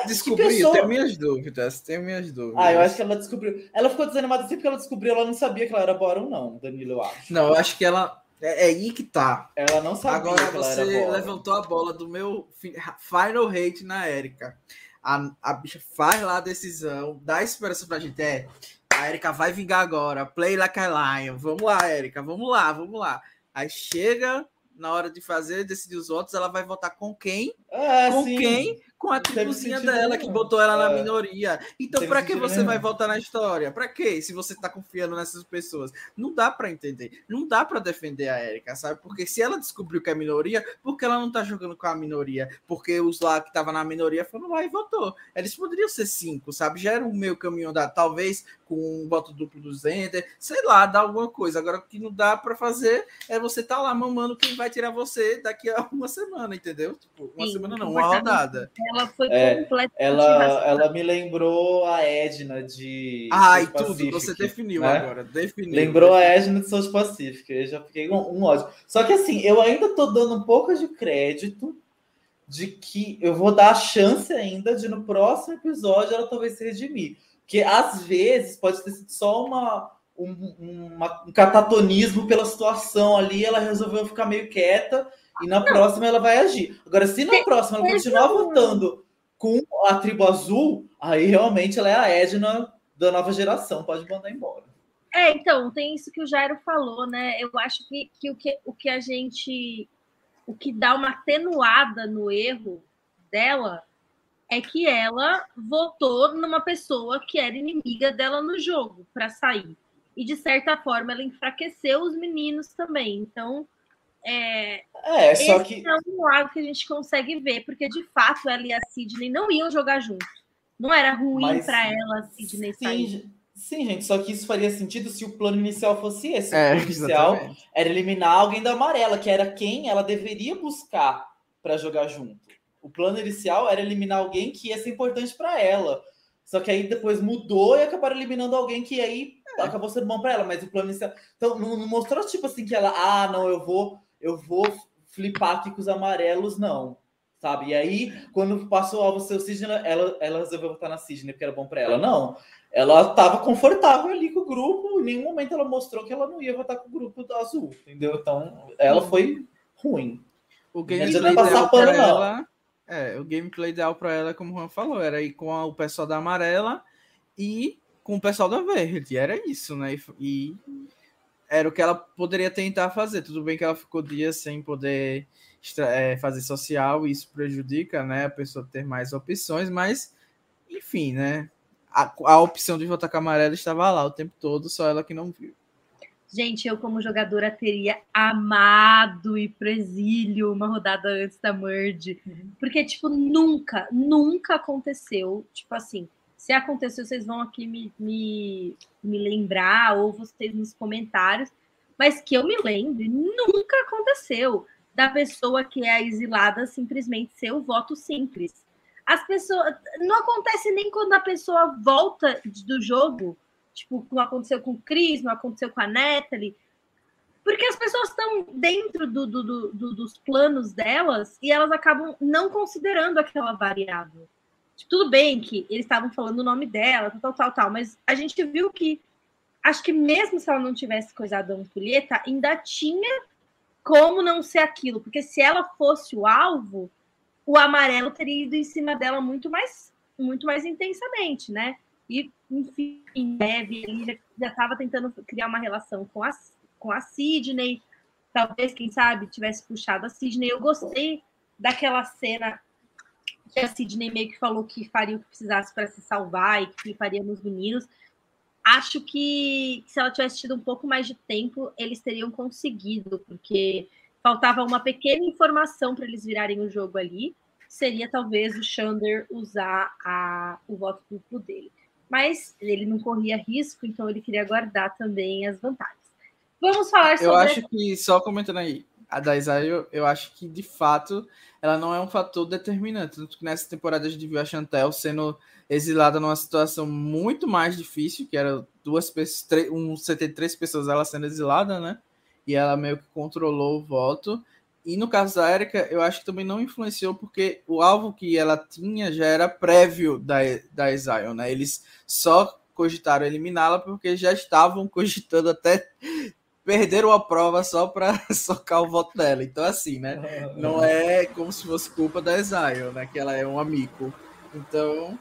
Descobri, pessoa... tenho minhas dúvidas, tenho minhas dúvidas. Ah, eu acho que ela descobriu. Ela ficou desanimada assim porque ela descobriu, ela não sabia que ela era Boron, não, Danilo, eu acho. Não, eu acho que ela é, é, aí que tá. Ela não sabia Agora você levantou a bola do meu final hate na Erika. A, a bicha faz lá a decisão, dá esperança pra gente. É, a Erika vai vingar agora. Play like a lion. Vamos lá, Erika. Vamos lá, vamos lá. Aí chega na hora de fazer, decidir os votos, ela vai votar com quem? É, com sim. quem? Com a tribuzinha dela nenhum. que botou ela na É. minoria. Então, pra que você nenhum. vai votar na história? Pra quê? Se você tá confiando nessas pessoas. Não dá pra entender. Não dá pra defender a Erika, sabe? Porque se ela descobriu que é minoria, por que ela não tá jogando com a minoria? Porque os lá que estavam na minoria foram lá e votou. Eles poderiam ser cinco, sabe? Já era o meu caminho andado. Talvez com um voto duplo do Zender, sei lá, dá alguma coisa. Agora, o que não dá pra fazer é você tá lá mamando quem vai tirar você daqui a uma semana, entendeu? Tipo, uma Sim, semana não, uma rodada. Ela foi É, completamente Ela, racional. ela me lembrou a Edna de. Ai, South tudo, Pacific, você definiu né? agora. Definiu. Lembrou a Edna de South Pacific. Eu já fiquei com um ódio. Só que assim, eu ainda tô dando um pouco de crédito de que eu vou dar a chance ainda de no próximo episódio ela talvez se redimir. Porque às vezes pode ter sido só uma, um, uma- um catatonismo pela situação ali, ela resolveu ficar meio quieta e na próxima ela vai agir. Agora, se na Tem- próxima ela continuar votando com a tribo azul, aí realmente ela é a Edna da nova geração, pode mandar embora. É, então, tem isso que o Jairo falou, né? Eu acho que, que, o, que o que a gente. O que dá uma atenuada no erro dela é que ela votou numa pessoa que era inimiga dela no jogo para sair. E, de certa forma, ela enfraqueceu os meninos também. Então, é, É, só esse que. é um lado que a gente consegue ver, porque, de fato, ela e a Sidney não iam jogar juntos. Não era ruim Mas- para ela a Sidney sair. Sim, sim, gente, só que isso faria sentido se o plano inicial fosse esse. O É, plano inicial exatamente. era eliminar alguém da amarela, que era quem ela deveria buscar para jogar junto. O plano inicial era eliminar alguém que ia ser importante para ela. Só que aí depois mudou e acabaram eliminando alguém que aí acabou sendo bom para ela, mas o plano inicial. Então não, não mostrou tipo assim que ela, ah, não, eu vou, eu vou flipar aqui com os amarelos, não. Sabe? E aí, quando passou o alvo seu Sidney, ela, ela resolveu votar na Sidney porque era bom para ela. Não. Ela estava confortável ali com o grupo, em nenhum momento ela mostrou que ela não ia votar com o grupo do azul, entendeu? Então, ela foi ruim. O gameplay ideal não. ela. É, o gameplay ideal pra ela, como o Juan falou, era ir com o pessoal da amarela e com o pessoal da verde. Era isso, né? E era o que ela poderia tentar fazer. Tudo bem que ela ficou dias sem poder é, fazer social, e isso prejudica, né? A pessoa ter mais opções, mas enfim, né? A, a opção de votar com a amarela estava lá o tempo todo, só ela que não viu. Gente, eu como jogadora teria amado ir pro exílio uma rodada antes da merge. Porque, tipo, nunca, nunca aconteceu. Tipo assim, se aconteceu, vocês vão aqui me, me, me lembrar, ou vocês nos comentários. Mas que eu me lembre, nunca aconteceu da pessoa que é exilada simplesmente ser o voto simples. As pessoas. Não acontece nem quando a pessoa volta do jogo. Tipo, não aconteceu com o Chris, não aconteceu com a Natalie. Porque as pessoas estão dentro do- do- do- dos planos delas e elas acabam não considerando aquela variável. Tipo, Tudo bem que eles estavam falando o nome dela, tal, tal, tal, mas a gente viu que acho que mesmo se ela não tivesse coisado a ampulheta, ainda tinha como não ser aquilo, porque se ela fosse o alvo, o amarelo teria ido em cima dela muito mais, muito mais intensamente, né? E, enfim, Neve ele já estava tentando criar uma relação com a, com a Sidney. Talvez, quem sabe, tivesse puxado a Sidney. Eu gostei daquela cena que a Sidney meio que falou que faria o que precisasse para se salvar e que faria nos meninos. Acho que se ela tivesse tido um pouco mais de tempo, eles teriam conseguido, porque faltava uma pequena informação para eles virarem o jogo ali. Seria talvez o Xander usar a, o voto duplo dele. Mas ele não corria risco, então ele queria guardar também as vantagens. Vamos falar sobre. Eu acho que, só comentando aí, a da Isaiah, eu, eu acho que de fato ela não é um fator determinante. Tanto que nessa temporada a gente viu a Chantel sendo exilada numa situação muito mais difícil, que era duas pessoas, três, um 73 pessoas ela sendo exilada, né? E ela meio que controlou o voto. E no caso da Erika, eu acho que também não influenciou, porque o alvo que ela tinha já era prévio da, da Zion, né? Eles só cogitaram eliminá-la porque já estavam cogitando até perderam a prova só para socar o voto dela. Então, assim, né? Não é como se fosse culpa da Zion, né? Que ela é um amigo. Então,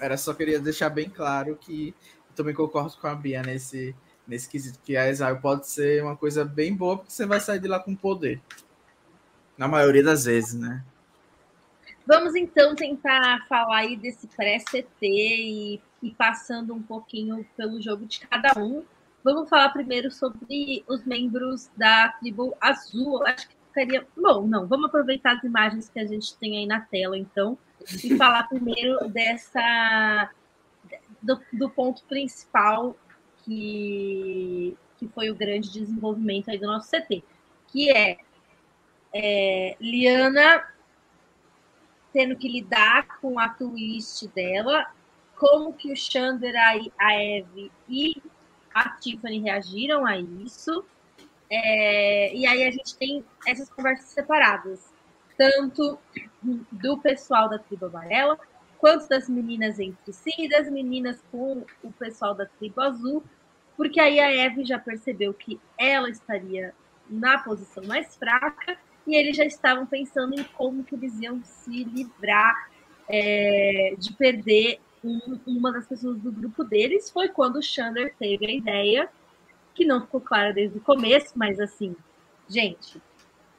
era só queria deixar bem claro que também concordo com a Bia nesse, nesse quesito, que a Exile pode ser uma coisa bem boa, porque você vai sair de lá com poder. Na maioria das vezes, né? Vamos então tentar falar aí desse pré-CT e, e passando um pouquinho pelo jogo de cada um. Vamos falar primeiro sobre os membros da tribo azul. Acho que ficaria. Bom, não, vamos aproveitar as imagens que a gente tem aí na tela, então, e falar primeiro dessa. Do, do ponto principal que, que foi o grande desenvolvimento aí do nosso CT, que é, é Liana tendo que lidar com a twist dela, como que o Chandler, a Eve e a Tiffany reagiram a isso. É, e aí a gente tem essas conversas separadas, tanto do pessoal da tribo amarela, quanto das meninas entre si, e das meninas com o pessoal da tribo azul, porque aí a Eve já percebeu que ela estaria na posição mais fraca e eles já estavam pensando em como que eles iam se livrar é, de perder uma das pessoas do grupo deles. Foi quando o Chandler teve a ideia, que não ficou clara desde o começo, mas assim, gente,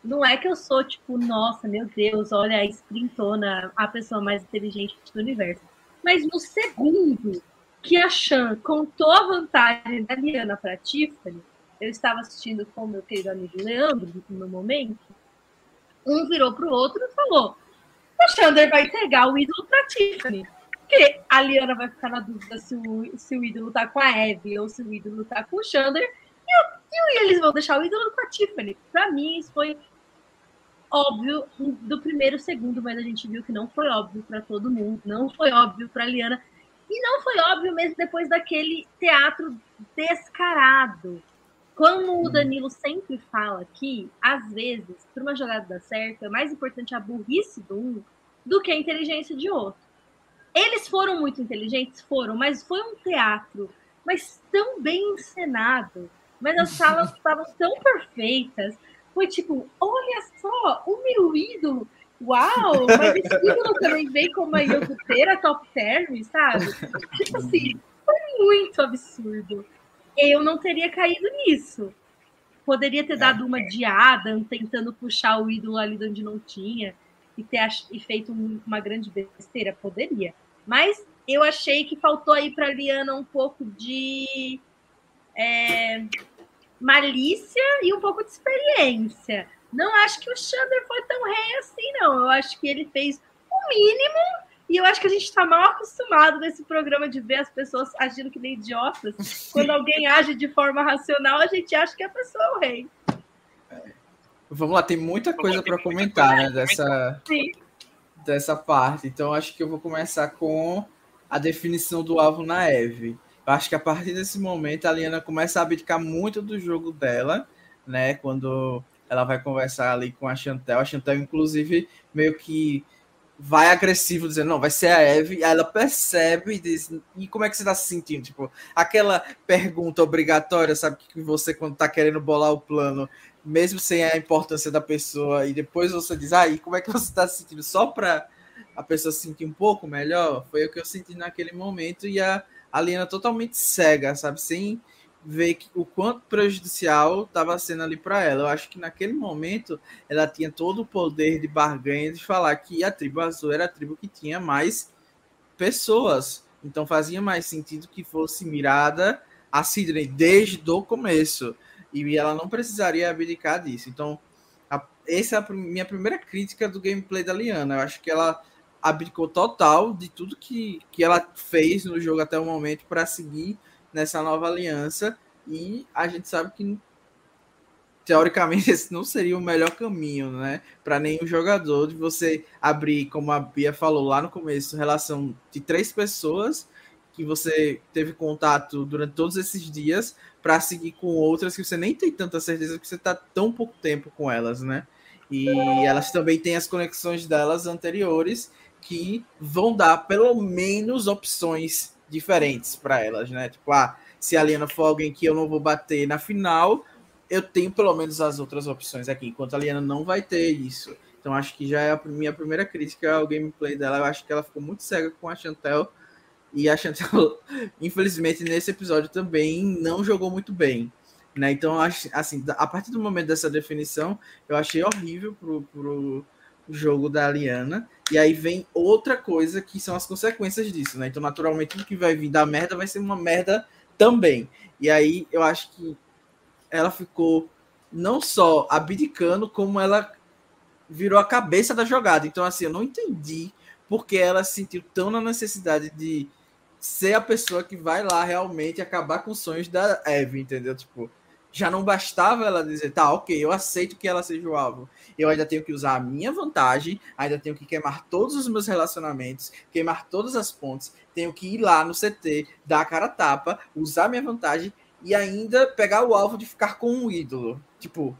não é que eu sou tipo, nossa, meu Deus, olha a sprintona, a pessoa mais inteligente do universo. Mas no segundo que a Chan contou a vantagem da Liana para Tiffany, eu estava assistindo com meu querido amigo Leandro no momento. Um virou para o outro e falou: o Chandler vai entregar o ídolo para Tiffany. Porque a Liana vai ficar na dúvida se o, se o ídolo tá com a Eve ou se o ídolo tá com o Chandler. E, e eles vão deixar o ídolo com a Tiffany. Para mim, isso foi óbvio do primeiro segundo, mas a gente viu que não foi óbvio para todo mundo, não foi óbvio para Liana. E não foi óbvio mesmo depois daquele teatro descarado. Como o Danilo sempre fala aqui, às vezes, para uma jogada dar certo, é mais importante a burrice do um do que a inteligência de outro. Eles foram muito inteligentes, foram, mas foi um teatro, mas tão bem encenado. Mas as salas estavam tão perfeitas. Foi tipo, olha só, o meu ídolo Uau, mas esse ídolo também vem com uma iogurteira top term, sabe? Tipo assim, foi muito absurdo. Eu não teria caído nisso. Poderia ter dado uma de Adam, tentando puxar o ídolo ali de onde não tinha e ter e feito uma grande besteira. Poderia. Mas eu achei que faltou aí para Liana um pouco de é, malícia e um pouco de experiência não acho que o Chandler foi tão rei assim, não. Eu acho que ele fez o mínimo e eu acho que a gente está mal acostumado nesse programa de ver as pessoas agindo que nem idiotas. Quando alguém age de forma racional, a gente acha que a pessoa é o rei. Vamos lá, tem muita coisa para comentar né, dessa, dessa parte. Então, acho que eu vou começar com a definição do alvo na Eve. Eu acho que a partir desse momento a Liana começa a abdicar muito do jogo dela, né? Quando ela vai conversar ali com a Chantel. A Chantel, inclusive, meio que vai agressivo, dizendo, não, vai ser a Eve. Aí ela percebe e diz, e como é que você tá se sentindo? Tipo, aquela pergunta obrigatória, sabe, que você, quando tá querendo bolar o plano, mesmo sem a importância da pessoa, e depois você diz, aí, ah, como é que você tá se sentindo? Só pra a pessoa se sentir um pouco melhor? Foi o que eu senti naquele momento, e a Aliena totalmente cega, sabe, sem ver que, o quanto prejudicial estava sendo ali para ela. Eu acho que naquele momento ela tinha todo o poder de barganha de falar que a tribo azul era a tribo que tinha mais pessoas. Então fazia mais sentido que fosse mirada a Sidney desde o começo. E ela não precisaria abdicar disso. Então, a, essa é a minha primeira crítica do gameplay da Liana. Eu acho que ela abdicou total de tudo que, que ela fez no jogo até o momento para seguir nessa nova aliança e a gente sabe que teoricamente esse não seria o melhor caminho, né, para nenhum jogador de você abrir, como a Bia falou lá no começo, relação de três pessoas que você teve contato durante todos esses dias para seguir com outras que você nem tem tanta certeza que você está tão pouco tempo com elas, né? E elas também têm as conexões delas anteriores que vão dar pelo menos opções diferentes para elas, né? Tipo, ah, se a Liana for alguém que eu não vou bater na final, eu tenho pelo menos as outras opções aqui, enquanto a Liana não vai ter isso. Então acho que já é a minha primeira crítica ao gameplay dela. Eu acho que ela ficou muito cega com a Chantel. E a Chantel, infelizmente, nesse episódio também não jogou muito bem. Né? Então, assim, a partir do momento dessa definição, eu achei horrível pro, pro jogo da Liana. E aí vem outra coisa que são as consequências disso, né? Então, naturalmente, tudo que vai vir da merda vai ser uma merda também. E aí eu acho que ela ficou não só abdicando, como ela virou a cabeça da jogada. Então, assim, eu não entendi porque ela se sentiu tão na necessidade de ser a pessoa que vai lá realmente acabar com os sonhos da Eve, entendeu? Tipo, já não bastava ela dizer, tá, ok, eu aceito que ela seja o alvo. Eu ainda tenho que usar a minha vantagem, ainda tenho que queimar todos os meus relacionamentos, queimar todas as pontes, tenho que ir lá no CT, dar a cara a tapa, usar a minha vantagem e ainda pegar o alvo de ficar com um ídolo. Tipo,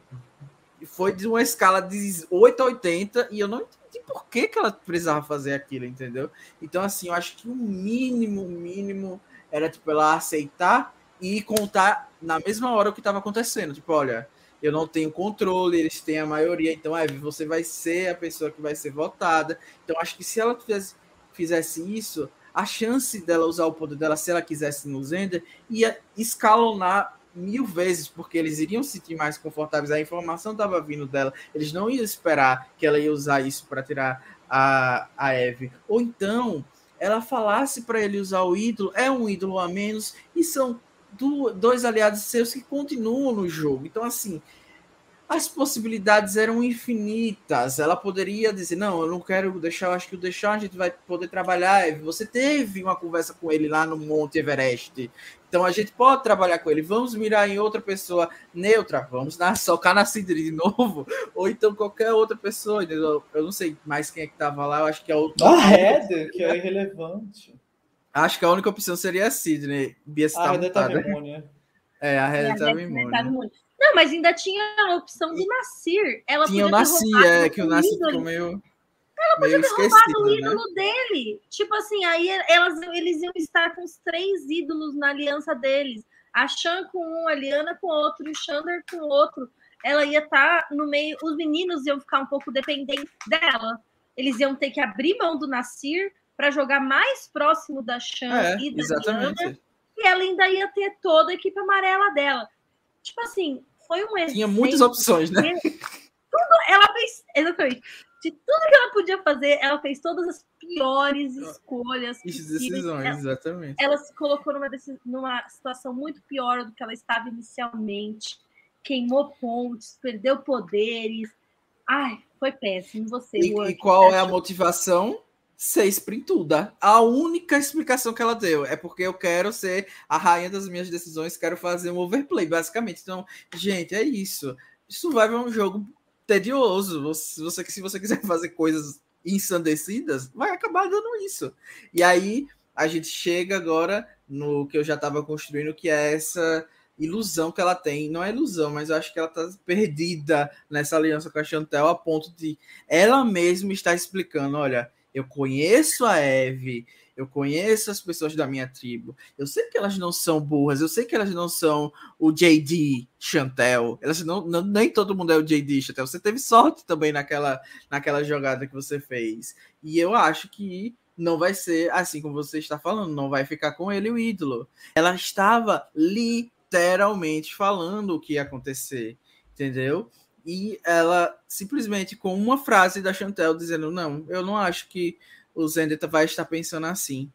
foi de uma escala de 8 a 80 e eu não entendi por que, que ela precisava fazer aquilo, entendeu? Então, assim, eu acho que o mínimo, mínimo era, tipo, ela aceitar e contar na mesma hora o que estava acontecendo. Tipo, olha, eu não tenho controle, eles têm a maioria, então é, você vai ser a pessoa que vai ser votada. Então, acho que se ela fizesse, fizesse isso, a chance dela usar o poder dela, se ela quisesse no Zender, ia escalonar mil vezes, porque eles iriam se sentir mais confortáveis. A informação estava vindo dela, eles não iam esperar que ela ia usar isso para tirar a, a Eve. Ou então ela falasse para ele usar o ídolo, é um ídolo a menos, e são do, dois aliados seus que continuam no jogo. Então, assim, as possibilidades eram infinitas. Ela poderia dizer: Não, eu não quero deixar, eu acho que o deixar a gente vai poder trabalhar. Você teve uma conversa com ele lá no Monte Everest. Então a gente pode trabalhar com ele. Vamos mirar em outra pessoa neutra. Vamos na, socar na Cidri de novo. Ou então qualquer outra pessoa. Eu, eu não sei mais quem é que estava lá. Eu acho que é o. A Heather, que é irrelevante. Acho que a única opção seria a Sidney. Bia a Heather estava imune. É, a Heather estava imune. Não, mas ainda tinha a opção do Nasir. Ela tinha o Nasir, é, que o Nasir ficou meio. Ela podia ter roubado o né? ídolo né? dele. Tipo assim, aí elas, eles iam estar com os três ídolos na aliança deles. A Shan com um, a Liana com outro, e o Xander com outro. Ela ia estar no meio. Os meninos iam ficar um pouco dependentes dela. Eles iam ter que abrir mão do Nasir para jogar mais próximo da Shan é, e da exatamente. Liana. E ela ainda ia ter toda a equipe amarela dela. Tipo assim, foi um Tinha muitas opções, né? Tudo, ela fez. Exatamente de tudo que ela podia fazer, ela fez todas as piores escolhas. Decisões, ela, exatamente. Ela se colocou numa, numa situação muito pior do que ela estava inicialmente. Queimou pontos, perdeu poderes. Ai, foi péssimo. Você, e, e qual é a motivação? Ser sprintuda. A única explicação que ela deu é porque eu quero ser a rainha das minhas decisões, quero fazer um overplay, basicamente. Então, gente, é isso. Vai ver um jogo tedioso. Você, se você quiser fazer coisas ensandecidas, vai acabar dando isso. E aí a gente chega agora no que eu já estava construindo, que é essa ilusão que ela tem. Não é ilusão, mas eu acho que ela está perdida nessa aliança com a Chantel a ponto de ela mesma estar explicando: olha, eu conheço a Eve, eu conheço as pessoas da minha tribo. Eu sei que elas não são burras, eu sei que elas não são o JD Chantel. Elas não, não nem todo mundo é o JD Chantel. Você teve sorte também naquela, naquela jogada que você fez. E eu acho que não vai ser assim como você está falando, não vai ficar com ele o ídolo. Ela estava literalmente falando o que ia acontecer, entendeu? E ela simplesmente com uma frase da Chantel dizendo: Não, eu não acho que o Zendeta vai estar pensando assim.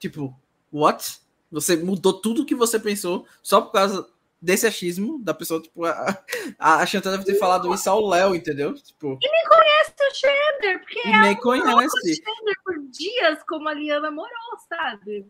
Tipo, what? Você mudou tudo que você pensou só por causa desse achismo da pessoa, tipo, a, a Chantal deve ter falado isso ao Léo, entendeu? Tipo, e nem conhece o Xander, porque e nem conhece. o Xander por dias, como a Liana morou, sabe?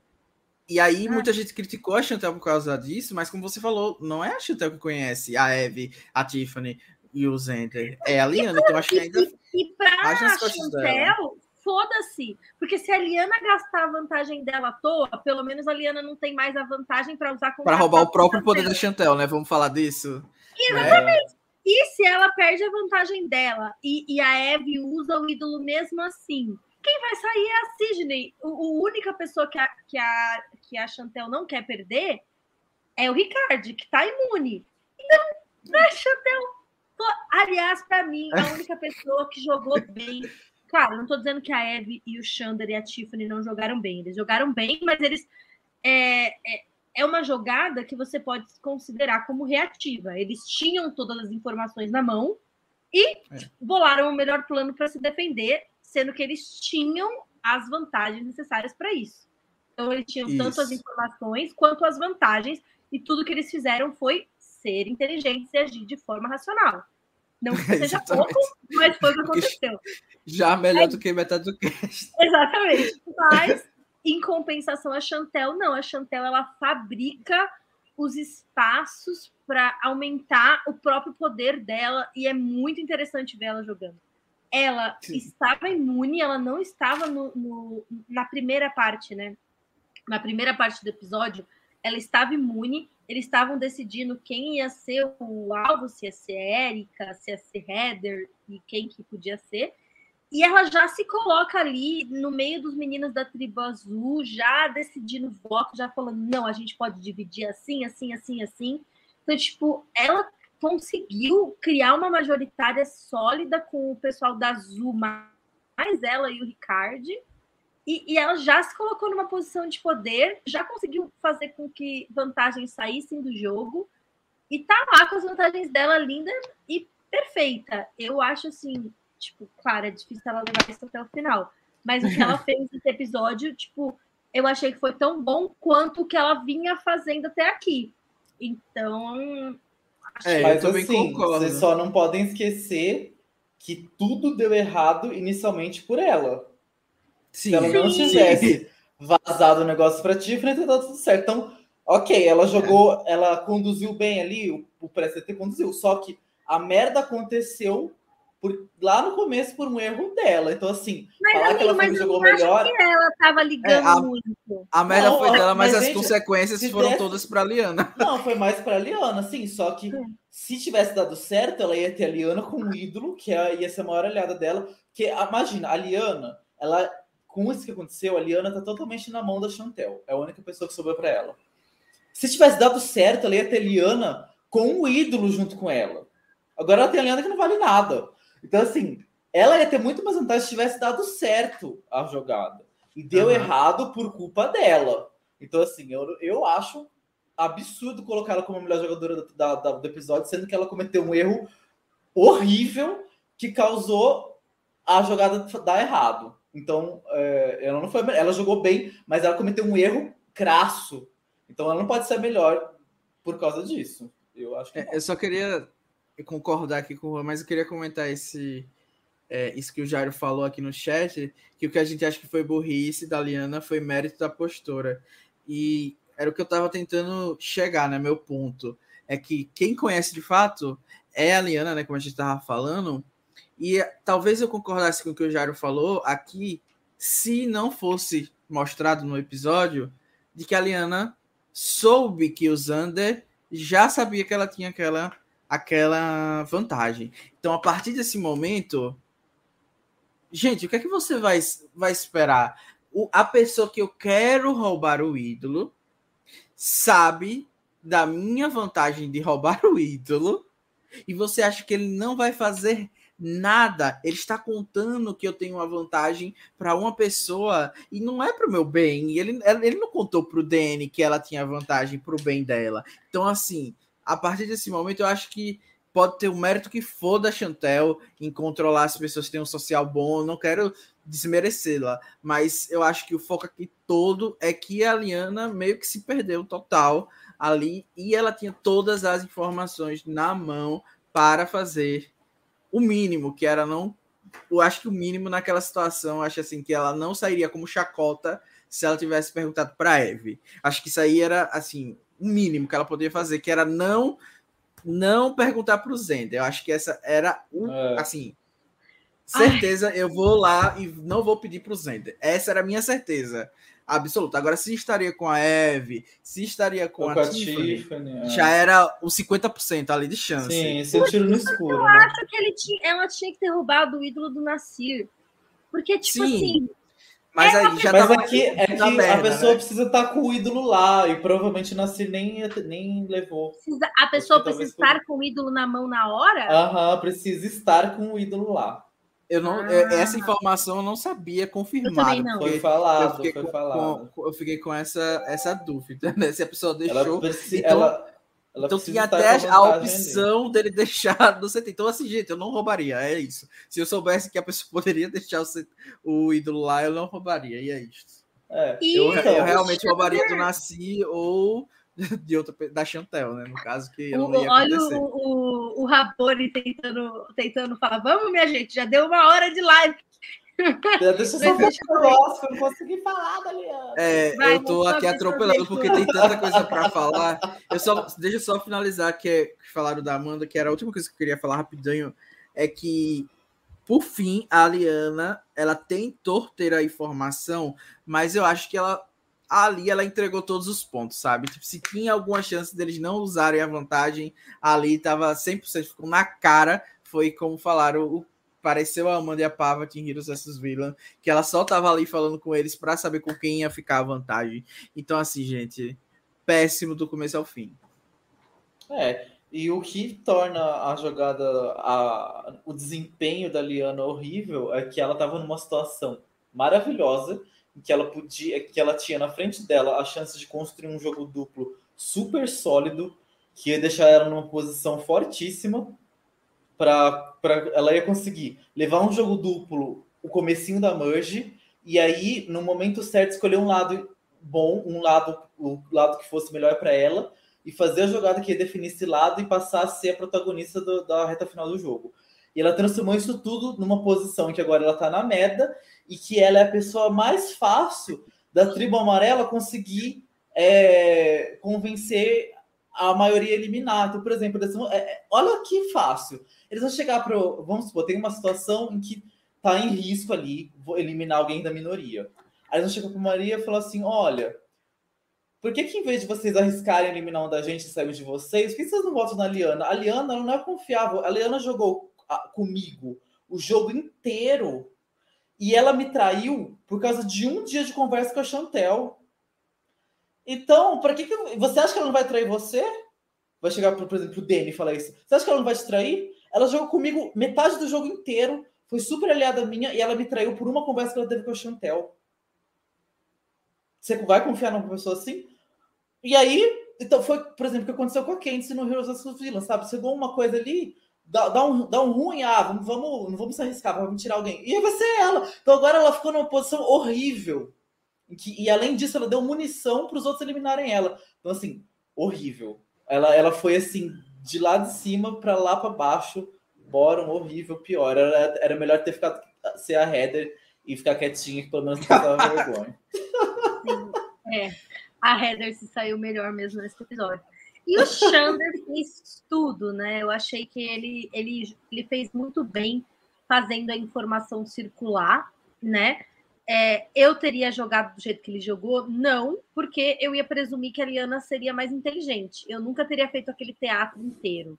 E aí, ah. muita gente criticou a Chantel por causa disso, mas como você falou, não é a Chantel que conhece a Eve, a Tiffany e o Zender. É a Liana, então acho que ainda. E, pra Chantel, foda-se. Porque se a Liana gastar a vantagem dela à toa, pelo menos a Liana não tem mais a vantagem para usar Para roubar o próprio poder da Chantel, né? Vamos falar disso. Exatamente. É. E se ela perde a vantagem dela e, e a Eve usa o ídolo mesmo assim? Quem vai sair é a Sidney. O, a única pessoa que a, que, a, que a Chantel não quer perder é o Ricard, que tá imune. Então, não é Chantel. Aliás, para mim, a única pessoa que jogou bem. Claro, não estou dizendo que a Eve e o Xander e a Tiffany não jogaram bem. Eles jogaram bem, mas eles. É, é, é uma jogada que você pode considerar como reativa. Eles tinham todas as informações na mão e é. bolaram o melhor plano para se defender, sendo que eles tinham as vantagens necessárias para isso. Então, eles tinham isso. tanto as informações quanto as vantagens, e tudo que eles fizeram foi ser inteligentes e agir de forma racional. Não que seja pouco, mas foi o que aconteceu. Já melhor é, do que metade do cast. Exatamente. Mas, em compensação, a Chantel, não. A Chantel, ela fabrica os espaços para aumentar o próprio poder dela, e é muito interessante ver ela jogando. Ela Sim. estava imune, ela não estava no, no, na primeira parte, né? Na primeira parte do episódio, ela estava imune, eles estavam decidindo quem ia ser o alvo, se ia ser Erika, se ia ser Heather e quem que podia ser. E ela já se coloca ali no meio dos meninos da tribo azul, já decidindo voto, já falando: não, a gente pode dividir assim, assim, assim, assim. Então, tipo, ela conseguiu criar uma majoritária sólida com o pessoal da Azul, mais ela e o Ricardo. E, e, ela já se colocou numa posição de poder, já conseguiu fazer com que vantagens saíssem do jogo e tá lá com as vantagens dela linda e perfeita. Eu acho assim, tipo, claro, é difícil ela levar isso até o final, mas o que ela fez nesse episódio, tipo, eu achei que foi tão bom quanto o que ela vinha fazendo até aqui. Então, é, mas assim, vocês só não podem esquecer que tudo deu errado inicialmente por ela. Sim, Se ela não tivesse vazado o negócio para Tiffany, teria dado tudo certo. Então, ok, ela jogou, é. ela conduziu bem ali, o, o pré-CT conduziu, só que a merda aconteceu por, lá no começo por um erro dela. Então, assim, mas, falar amigo, que ela foi jogou melhor. Que ela tava ligando é, a, muito. A merda não, foi dela, mas, mas as gente, consequências foram desse... todas para Liana. Não, foi mais para Liana, sim. Só que se tivesse dado certo, ela ia ter a Liana como ídolo, que ia ser a maior aliada dela. Que imagina, a Liana, ela com isso que aconteceu, a Liana tá totalmente na mão da Chantel. É a única pessoa que sobrou para ela. Se tivesse dado certo, ela ia ter Liana com um ídolo junto com ela. Agora ela tem a Liana que não vale nada. Então, assim, ela ia ter muito mais vantagem se tivesse dado certo a jogada. E deu uhum. errado por culpa dela. Então, assim, eu, eu acho absurdo colocar ela como a melhor jogadora da, da, do episódio, sendo que ela cometeu um erro horrível que causou a jogada dar errado. Então, é, ela não foi, ela jogou bem, mas ela cometeu um erro crasso. Então, ela não pode ser melhor por causa disso. Eu acho que. É, eu só queria concordar aqui com o Juan, mas eu queria comentar esse, é, isso que o Jairo falou aqui no chat, que o que a gente acha que foi burrice da Liana foi mérito da postura. E era o que eu estava tentando chegar, né? Meu ponto. É que quem conhece de fato é a Liana, né? Como a gente estava falando. E talvez eu concordasse com o que o Jairo falou aqui, se não fosse mostrado no episódio de que a Liana soube que o Zander já sabia que ela tinha aquela aquela vantagem. Então, a partir desse momento, gente, o que é que você vai, vai esperar? O, a pessoa que eu quero roubar o ídolo sabe da minha vantagem de roubar o ídolo e você acha que ele não vai fazer nada. Ele está contando que eu tenho uma vantagem para uma pessoa e não é para o meu bem. E ele, ele não contou para o Danny que ela tinha vantagem para o bem dela. Então, assim, a partir desse momento, eu acho que pode ter o mérito que for da Chantel em controlar as pessoas que têm um social bom. não quero desmerecê-la, mas eu acho que o foco aqui todo é que a Liana meio que se perdeu total ali e ela tinha todas as informações na mão para fazer o mínimo, que era não. Eu acho que o mínimo naquela situação, acho assim, que ela não sairia como chacota se ela tivesse perguntado para Eve. Acho que isso aí era assim, o mínimo que ela poderia fazer, que era não não perguntar para o Zender. Eu acho que essa era o é. assim. Certeza, Ai. eu vou lá e não vou pedir para o Zender. Essa era a minha certeza absoluta. Agora, se estaria com a Eve, se estaria com, com a, a, Tiffany, Tiffany é. já era os 50% ali de chance. Sim, esse é tiro no escuro. Eu né? acho que ele tinha, ela tinha que ter roubado o ídolo do Nasir. Porque, tipo Sim. assim, Mas É, aí já Mas tava é que, é que na a pessoa né? precisa estar com o ídolo lá e provavelmente Nasci nem, nem levou. Precisa- a pessoa precisa estar com o ídolo na mão na hora? Aham, precisa estar com o ídolo lá. Eu não, Ah. é- essa informação eu não sabia não. Foi porque Eu falado, fiquei, foi com, falado. com- eu fiquei com essa, essa dúvida, né? Se a pessoa Ela, deixou. preci- então- ela, ela então tinha até a opção dele deixar no CT. Então, assim, gente, eu não roubaria, é isso. Se eu soubesse que a pessoa poderia deixar o, o ídolo lá, eu não roubaria, e é isso. É. Eu, Então, eu realmente roubaria do Nasci ou de outra, da Chantel, né? No caso, que O- não ia olha o, o, o Rabone tentando, tentando falar: vamos, minha gente, já deu uma hora de live. Deixa eu só ver o negócio, que eu não consegui falar, Daliana. É, Vai, eu tô aqui atropelando porque tem tanta coisa para falar. Eu só, deixa eu só finalizar que, é, que falaram da Amanda, que era a última coisa que eu queria falar rapidinho, é que por fim a Aliana, ela tentou ter a informação, mas eu acho que ela ali ela entregou todos os pontos, sabe? Tipo, se tinha alguma chance deles não usarem a vantagem, ali tava 100%, ficou na cara, foi como falaram, o pareceu a Amanda e a Pava em Heroes vs Villain, que ela só tava ali falando com eles para saber com quem ia ficar a vantagem. Então, assim, gente, péssimo do começo ao fim. É, e o que torna a jogada, a, o desempenho da Liana horrível é que ela estava numa situação maravilhosa, em que ela podia, que ela tinha na frente dela a chance de construir um jogo duplo super sólido, que ia deixar ela numa posição fortíssima para ela ia conseguir levar um jogo duplo o comecinho da merge e aí no momento certo escolher um lado bom, um lado o lado que fosse melhor para ela e fazer a jogada que ia definir esse lado e passar a ser a protagonista do, da reta final do jogo. E ela transformou isso tudo numa posição que agora ela tá na merda e que ela é a pessoa mais fácil da tribo amarela conseguir é, convencer a maioria eliminar. Então, por exemplo, eles vão, é, olha que fácil. Eles vão chegar para. Vamos supor, tem uma situação em que tá em risco ali, eliminar alguém da minoria. Aí eles vão chegar para Maria e falar assim: olha, por que, que em vez de vocês arriscarem eliminar um da gente e sair de vocês, por que vocês não votam na Liana? A Liana não é confiável. A Liana jogou comigo o jogo inteiro e ela me traiu por causa de um dia de conversa com a Chantel. Então, para que, que você acha que ela não vai trair você? Vai chegar, por exemplo, o Dani e falar isso. Você acha que ela não vai te trair? Ela jogou comigo metade do jogo inteiro, foi super aliada minha e ela me traiu por uma conversa que ela teve com a Chantel. Você vai confiar numa pessoa assim? E aí, então foi, por exemplo, o que aconteceu com a Candice no Heroes of Villain, sabe? Chegou uma coisa ali, dá, dá, um, dá um ruim, ah, vamos, vamos, não vamos se arriscar, vamos tirar alguém. E vai ser ela. Então agora ela ficou numa posição horrível. Que, e além disso, ela deu munição para os outros eliminarem ela. Então, assim, horrível. Ela, ela foi assim, de lá de cima para lá para baixo, bottom, horrível, pior. Era, era melhor ter ficado ser a Heather e ficar quietinha, que pelo menos passava vergonha. É, a Heather se saiu melhor mesmo nesse episódio. E o Xander fez tudo, né? Eu achei que ele, ele, ele fez muito bem fazendo a informação circular, né? É, eu teria jogado do jeito que ele jogou? Não, porque eu ia presumir que a Liana seria mais inteligente. Eu nunca teria feito aquele teatro inteiro.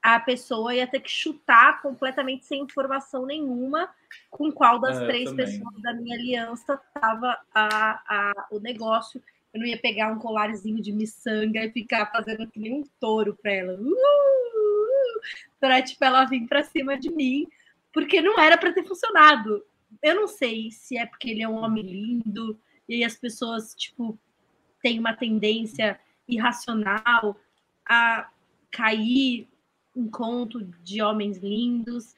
A pessoa ia ter que chutar completamente sem informação nenhuma com qual das É, três pessoas da minha aliança estava a, a, o negócio. Eu não ia pegar um colarzinho de miçanga e ficar fazendo que nem um touro para ela. Uh, para tipo, ela vir para cima de mim, porque não era para ter funcionado eu não sei se é porque ele é um homem lindo e as pessoas, tipo, têm uma tendência irracional a cair em conto de homens lindos.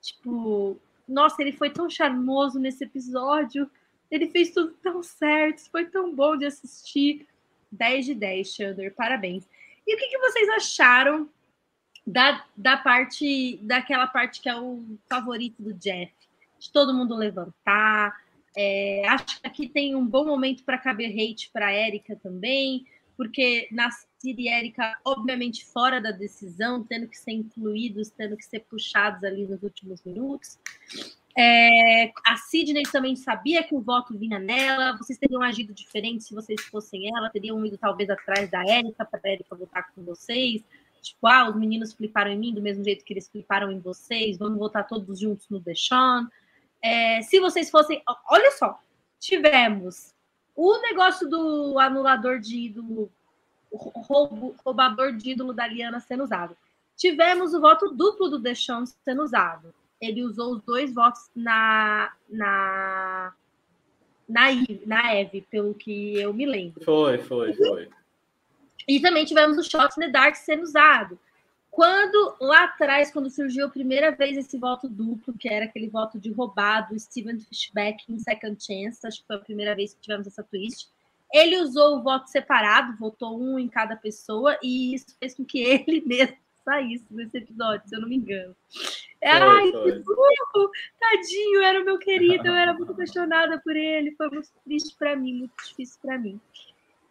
Tipo, nossa, ele foi tão charmoso nesse episódio. Ele fez tudo tão certo, foi tão bom de assistir. 10 de 10, Xander, parabéns. E o que, que vocês acharam da, da parte, daquela parte que é o favorito do Jeff? de todo mundo levantar. É, acho que aqui tem um bom momento para caber hate para Érica também, porque Nasir e Érica, obviamente, fora da decisão, tendo que ser incluídos, tendo que ser puxados ali nos últimos minutos. É, a Sidney também sabia que o voto vinha nela. Vocês teriam agido diferente se vocês fossem ela, teriam ido talvez atrás da Érica para a Érica votar com vocês. Tipo, ah, os meninos fliparam em mim do mesmo jeito que eles fliparam em vocês, vamos votar todos juntos no Deshaun. É, se vocês fossem. Olha só, tivemos o negócio do anulador de ídolo, roubo, roubador de ídolo da Liana sendo usado. Tivemos o voto duplo do Deschamps sendo usado. Ele usou os dois votos na, na, na, na Eve, pelo que eu me lembro. Foi, foi, foi. E também tivemos o the Dark sendo usado. Quando lá atrás, quando surgiu a primeira vez esse voto duplo, que era aquele voto de roubado, Steven Fishback em Second Chance, acho que foi a primeira vez que tivemos essa twist. Ele usou o voto separado, votou um em cada pessoa, e isso fez com que ele mesmo saísse nesse episódio, se eu não me engano. Foi, Ai, foi. que burro! Tadinho, era o meu querido, eu era muito apaixonada por ele, foi muito triste para mim, muito difícil para mim.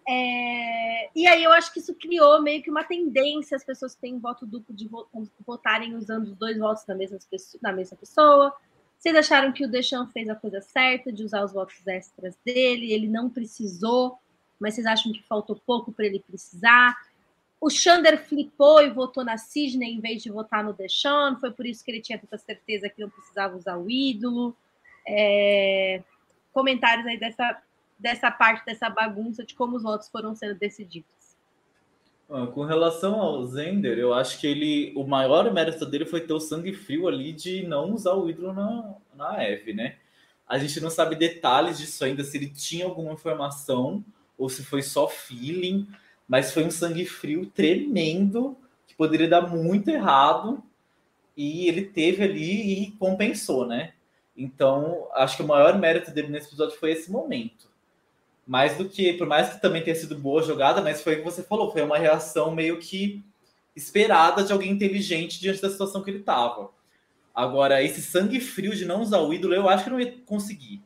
É... E aí eu acho que isso criou meio que uma tendência as pessoas que têm voto duplo de votarem usando os dois votos da mesma, da mesma pessoa. Vocês acharam que o Deschamps fez a coisa certa de usar os votos extras dele? Ele não precisou, mas vocês acham que faltou pouco para ele precisar? O Xander flipou e votou na Sidney em vez de votar no Deschamps. Foi por isso que ele tinha tanta certeza que não precisava usar o ídolo. É... Comentários aí dessa, dessa parte dessa bagunça de como os votos foram sendo decididos. Com relação ao Zender, eu acho que ele, o maior mérito dele foi ter o sangue frio ali de não usar o ídolo na, na Eve, né? A gente não sabe detalhes disso ainda, se ele tinha alguma informação ou se foi só feeling, mas foi um sangue frio tremendo que poderia dar muito errado e ele teve ali e compensou, né? Então, acho que o maior mérito dele nesse episódio foi esse momento mais do que, por mais que também tenha sido boa jogada, mas foi o que você falou, foi uma reação meio que esperada de alguém inteligente diante da situação que ele estava. Agora, esse sangue frio de não usar o ídolo, eu acho que não ia conseguir.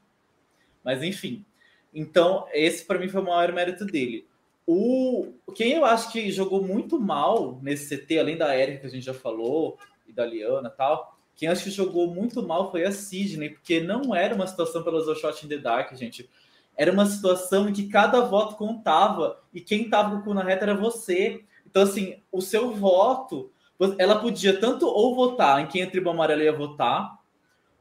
Mas enfim. Então, esse para mim foi o maior mérito dele. O quem eu acho que jogou muito mal nesse CT, além da Erika que a gente já falou e da Liana, tal, quem acho que jogou muito mal foi a Sidney, porque não era uma situação pela Shot in the Dark, gente era uma situação em que cada voto contava e quem estava com o cu na reta era você. Então, assim, o seu voto, ela podia tanto ou votar em quem a tribo amarela ia votar,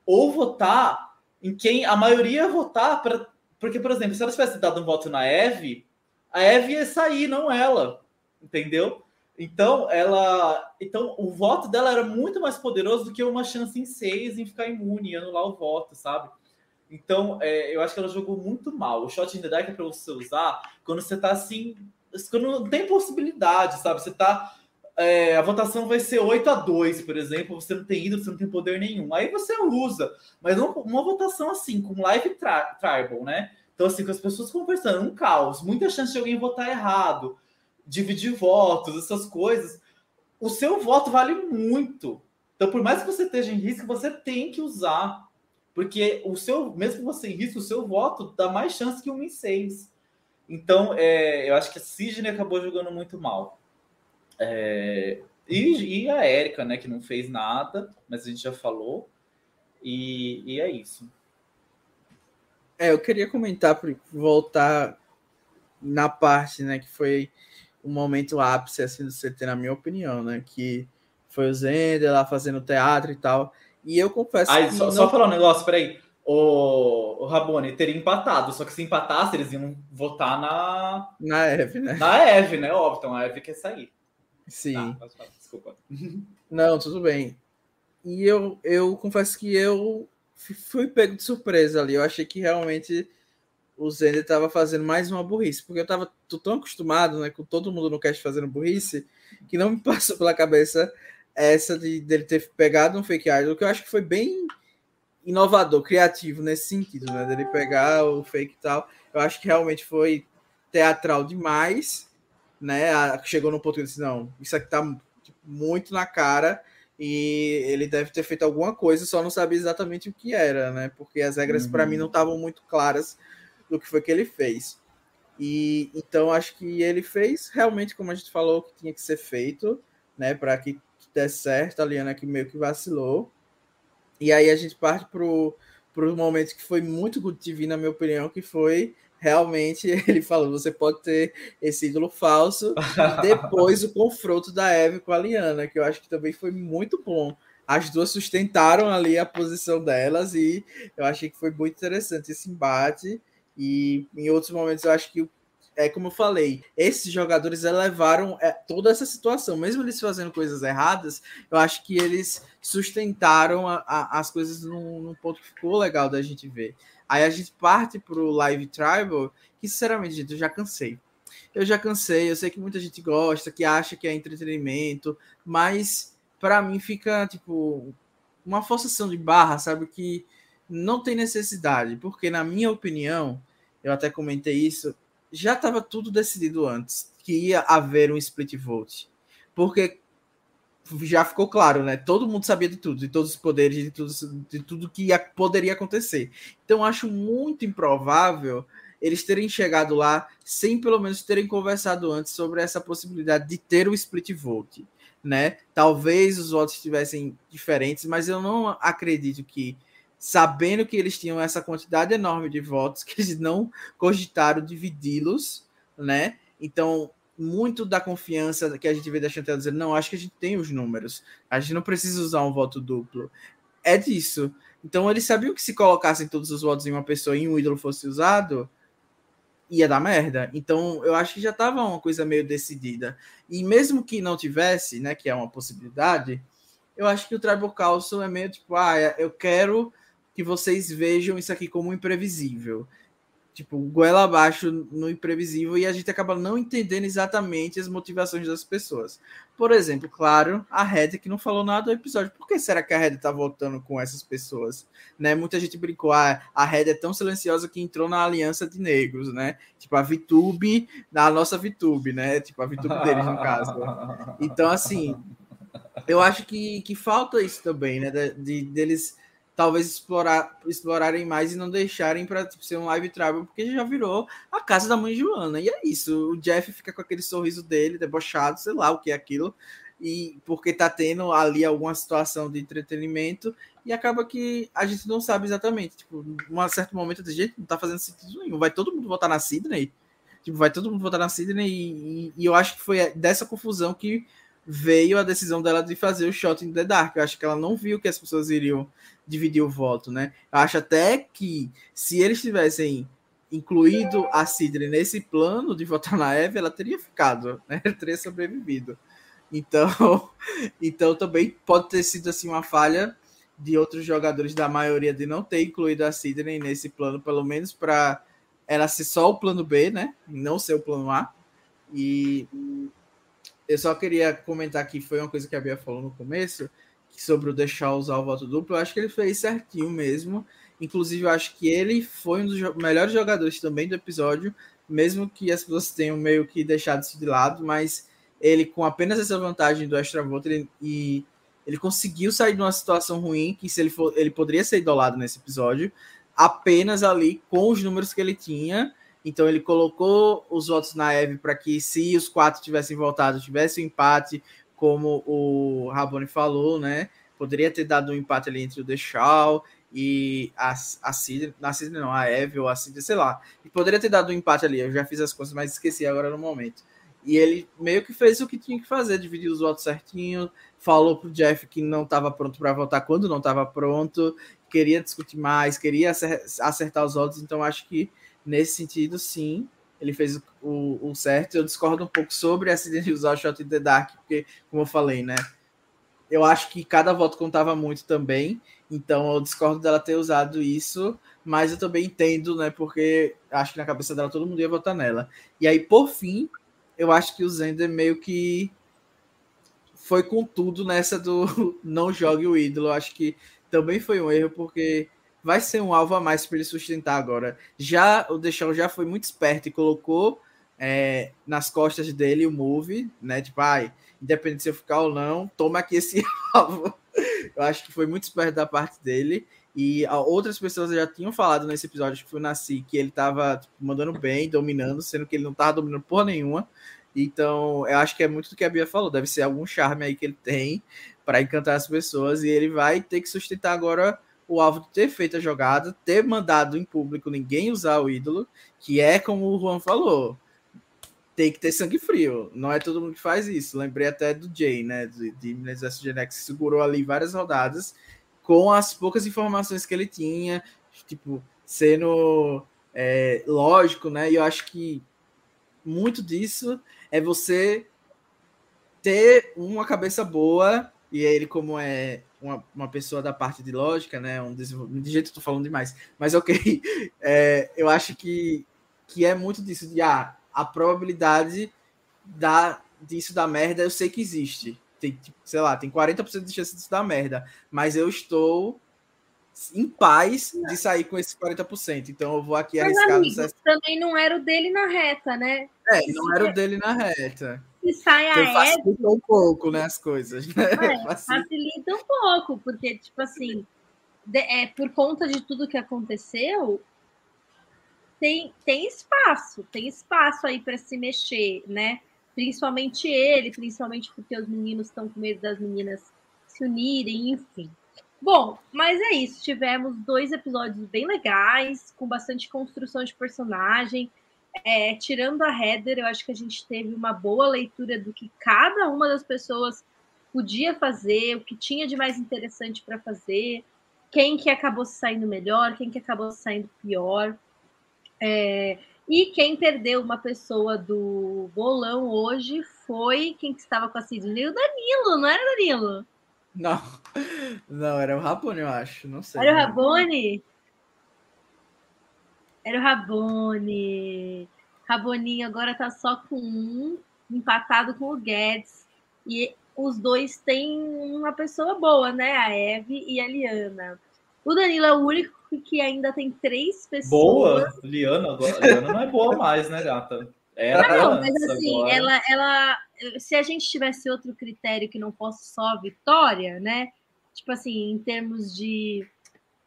ou votar em quem a maioria ia votar. Pra... Porque, por exemplo, se ela tivesse dado um voto na Eve, a Eve ia sair, não ela. Entendeu? Então, ela. Então, o voto dela era muito mais poderoso do que uma chance em seis em ficar imune e anular o voto, sabe? Então, é, eu acho que ela jogou muito mal. O shot in the dark é para você usar quando você tá assim, quando não tem possibilidade, sabe? Você tá. É, a votação vai ser 8 a 2, por exemplo, você não tem ídolo, você não tem poder nenhum. Aí você usa, mas uma votação assim, com live tri tribal, né? Então, assim, com as pessoas conversando, um caos, muita chance de alguém votar errado, dividir votos, essas coisas. O seu voto vale muito. Então, por mais que você esteja em risco, você tem que usar porque o seu, mesmo você em risco, o seu voto dá mais chance que um em seis. Então, é, eu acho que a Sidney acabou jogando muito mal. É, e, e, a Érica, né, que não fez nada, mas a gente já falou. E, e é isso. É, eu queria comentar, voltar na parte, né, que foi um momento ápice assim, do CT, na minha opinião, né, que foi o Zender lá fazendo teatro e tal. E eu confesso Aí, que. Só, não... só falar um negócio, peraí. O, o Rabone teria empatado, só que se empatasse, eles iam votar na. Na Eve, né? Na Eve, né? Óbvio, então a Eve quer sair. Sim. Tá, desculpa. Não, tudo bem. E eu, eu confesso que eu fui pego de surpresa ali. Eu achei que realmente o Zender estava fazendo mais uma burrice, porque eu estava tão acostumado né, com todo mundo no cast fazendo burrice, que não me passou pela cabeça essa de dele ter pegado um fake idol, que eu acho que foi bem inovador, criativo nesse sentido, né? Dele pegar o fake e tal. Eu acho que realmente foi teatral demais, né? Chegou no ponto que disse, não, isso aqui tá tipo, muito na cara e ele deve ter feito alguma coisa, só não sabia exatamente o que era, né? Porque as regras uhum. para mim não estavam muito claras do que foi que ele fez. E então acho que ele fez realmente como a gente falou que tinha que ser feito, né, para que der certo, a Liana que meio que vacilou. E aí a gente parte pro, pro momento que foi muito good TV, na minha opinião, que foi realmente ele falou: você pode ter esse ídolo falso, e depois o confronto da Eve com a Liana, que eu acho que também foi muito bom. As duas sustentaram ali a posição delas e eu achei que foi muito interessante esse embate. E em outros momentos eu acho que é como eu falei, esses jogadores elevaram é, toda essa situação, mesmo eles fazendo coisas erradas, eu acho que eles sustentaram a, a, as coisas num, num, ponto que ficou legal da gente ver. Aí a gente parte pro Live Tribal, que sinceramente, gente, eu já cansei. Eu já cansei, eu sei que muita gente gosta, que acha que é entretenimento, mas para mim fica tipo uma forçação de barra, sabe? Que não tem necessidade, porque na minha opinião, eu até comentei isso, já estava tudo decidido antes que ia haver um split vote. Porque já ficou claro, né? Todo mundo sabia de tudo, de todos os poderes, de tudo, de tudo que ia, poderia acontecer. Então, acho muito improvável eles terem chegado lá sem pelo menos terem conversado antes sobre essa possibilidade de ter o split vote, né? Talvez os votos estivessem diferentes, mas eu não acredito que sabendo que eles tinham essa quantidade enorme de votos, que eles não cogitaram dividi-los, né? Então, muito da confiança que a gente vê da Chantel dizer, não, acho que a gente tem os números, a gente não precisa usar um voto duplo. É disso. Então, eles sabiam que se colocassem todos os votos em uma pessoa e um ídolo fosse usado, ia dar merda. Então, eu acho que já estava uma coisa meio decidida. E mesmo que não tivesse, né, que é uma possibilidade, eu acho que o Tribal Council é meio tipo, ah, eu quero que vocês vejam isso aqui como imprevisível. Tipo, goela abaixo no imprevisível e a gente acaba não entendendo exatamente as motivações das pessoas. Por exemplo, claro, a Red que não falou nada do episódio. Por que será que a Red tá voltando com essas pessoas? Né? Muita gente brincou, ah, a Red é tão silenciosa que entrou na aliança de negros, né? Tipo, a VTube, a nossa VTube, né? Tipo, a VTube deles, no caso. Então, assim, eu acho que, que falta isso também, né? De, de deles talvez explorar, explorarem mais e não deixarem para tipo, ser um live travel, porque já virou a casa da mãe Joana. E é isso. O Jeff fica com aquele sorriso dele, debochado, sei lá o que é aquilo, e porque tá tendo ali alguma situação de entretenimento, e acaba que a gente não sabe exatamente. Tipo, num certo momento de gente não tá fazendo sentido nenhum. Vai todo mundo votar na Sidney? Tipo, vai todo mundo votar na Sidney, e, e, e eu acho que foi dessa confusão que veio a decisão dela de fazer o shot in the dark. Eu acho que ela não viu que as pessoas iriam dividir o voto, né? Eu acho até que se eles tivessem incluído a Sidney nesse plano de votar na Eve, ela teria ficado, né? Ela teria sobrevivido. Então, então também pode ter sido assim uma falha de outros jogadores da maioria de não ter incluído a Sidney nesse plano, pelo menos para ela ser só o plano B, né? Não ser o plano A. E eu só queria comentar que foi uma coisa que a Bia falou no começo, sobre o deixar usar o voto duplo, eu acho que ele fez certinho mesmo. Inclusive, eu acho que ele foi um dos melhores jogadores também do episódio, mesmo que as pessoas tenham meio que deixado isso de lado, mas ele, com apenas essa vantagem do extra voto, ele, e ele conseguiu sair de uma situação ruim, que se ele for, ele poderia ser idolado nesse episódio, apenas ali com os números que ele tinha. Então ele colocou os votos na Eve para que se os quatro tivessem voltado, tivesse um empate, como o Raboni falou, né? Poderia ter dado um empate ali entre o Deixal e a, a Sidney, a Sidney não, a Eve ou a Sidney, sei lá. E poderia ter dado um empate ali, eu já fiz as coisas, mas esqueci agora no momento. E ele meio que fez o que tinha que fazer, dividiu os votos certinho, falou pro Jeff que não estava pronto para votar quando não estava pronto, queria discutir mais, queria acertar os votos, então acho que nesse sentido, sim, ele fez o, o, certo. Eu discordo um pouco sobre de usar o Shot in the Dark, porque, como eu falei, né? Eu acho que cada voto contava muito também, então eu discordo dela ter usado isso, mas eu também entendo, né? Porque acho que na cabeça dela todo mundo ia votar nela. E aí, por fim, eu acho que o Zender meio que foi com tudo nessa do não jogue o ídolo. Eu acho que também foi um erro, porque vai ser um alvo a mais para ele sustentar agora. Já o Deixão já foi muito esperto e colocou é, nas costas dele o move, né? Tipo, ai, independente se eu ficar ou não, toma aqui esse alvo. Eu acho que foi muito esperto da parte dele. E outras pessoas já tinham falado nesse episódio que foi o Nasci, que ele tava tipo, mandando bem, dominando, sendo que ele não tava dominando por nenhuma. Então, eu acho que é muito do que a Bia falou. Deve ser algum charme aí que ele tem para encantar as pessoas. E ele vai ter que sustentar agora o alvo de ter feito a jogada, ter mandado em público ninguém usar o ídolo, que é como o Juan falou, tem que ter sangue frio. Não é todo mundo que faz isso. Lembrei até do Jay, né? De, de Minas Genex, que segurou ali várias rodadas com as poucas informações que ele tinha, tipo, sendo é, lógico, né? E eu acho que muito disso é você ter uma cabeça boa, e ele, como é uma, uma pessoa da parte de lógica, né? Um de jeito eu tô falando demais, mas ok, é, eu acho que, que é muito disso, de ah, a probabilidade da, disso dar merda, eu sei que existe. Tem, tipo, sei lá, tem 40% de chance disso dar merda, mas eu estou em paz de sair com esses 40%. Então eu vou aqui Mas, arriscar amigo, também não era o dele na reta, né? É, não era o dele na reta. Se sai a então, facilita um pouco, né, as coisas. Né? É, facilita um pouco, porque, tipo assim, de, é, por conta de tudo que aconteceu, tem, tem espaço, tem espaço aí para se mexer, né? Principalmente ele, principalmente porque os meninos estão com medo das meninas se unirem, enfim. Bom, mas é isso. Tivemos dois episódios bem legais, com bastante construção de personagem. É, tirando a Heather, eu acho que a gente teve uma boa leitura do que cada uma das pessoas podia fazer, o que tinha de mais interessante para fazer, quem que acabou saindo melhor, quem que acabou saindo pior. É, e quem perdeu uma pessoa do bolão hoje foi quem que estava com a Sidney? O Danilo, não era Danilo? Não, não, era o Rabone, eu acho. Não sei. Era o Rabone? Era o Rabone. Raboninho agora tá só com um, empatado com o Guedes. E os dois têm uma pessoa boa, né? A Eve e a Liana. O Danilo é o único que ainda tem três pessoas. Boa, Liana agora. Liana não é boa mais, né, gata? Era não, mas assim, agora. ela, ela, se a gente tivesse outro critério que não fosse só vitória, né? Tipo assim, em termos de.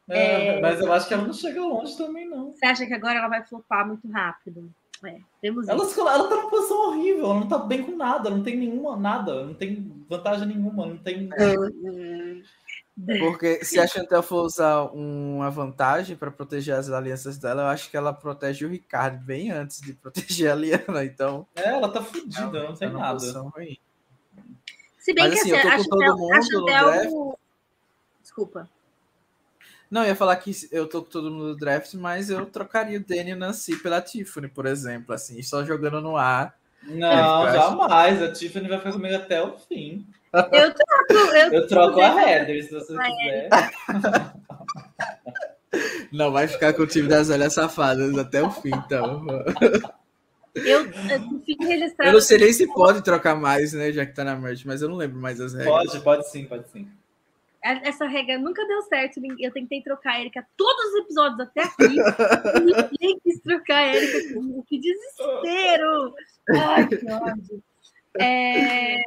É, é... Mas eu acho que ela não chega longe também, não. Você acha que agora ela vai flopar muito rápido? É, temos ela, ela tá numa posição horrível, ela não tá bem com nada, não tem nenhuma, nada, não tem vantagem nenhuma, não tem. Uhum. Porque se a Chantel for usar uma vantagem para proteger as alianças dela, eu acho que ela protege o Ricardo bem antes de proteger a Liana. Então. É, ela tá fodida, não, tem tá nada. Se bem Mas, que assim, eu tô com Chantel, todo mundo Chantel... no Desculpa. Não, eu ia falar que eu tô com todo mundo no draft, mas eu trocaria o Danny Nancy pela Tiffany, por exemplo, assim, só jogando no ar. Não, jamais. A Tiffany vai ficar comigo até o fim. Eu troco. Eu, eu troco a Heather, se você quiser. Não, vai ficar com o time das velhas safadas até o fim, então. Eu, eu fico registrado. Eu não sei nem se pode trocar mais, né? Já que tá na merge, mas eu não lembro mais as regras. Pode, pode sim, pode sim. Essa regra nunca deu certo. Eu tentei trocar a Erika todos os episódios até aqui. ninguém quis trocar a Erika. Que desespero! Ai, que ódio. É,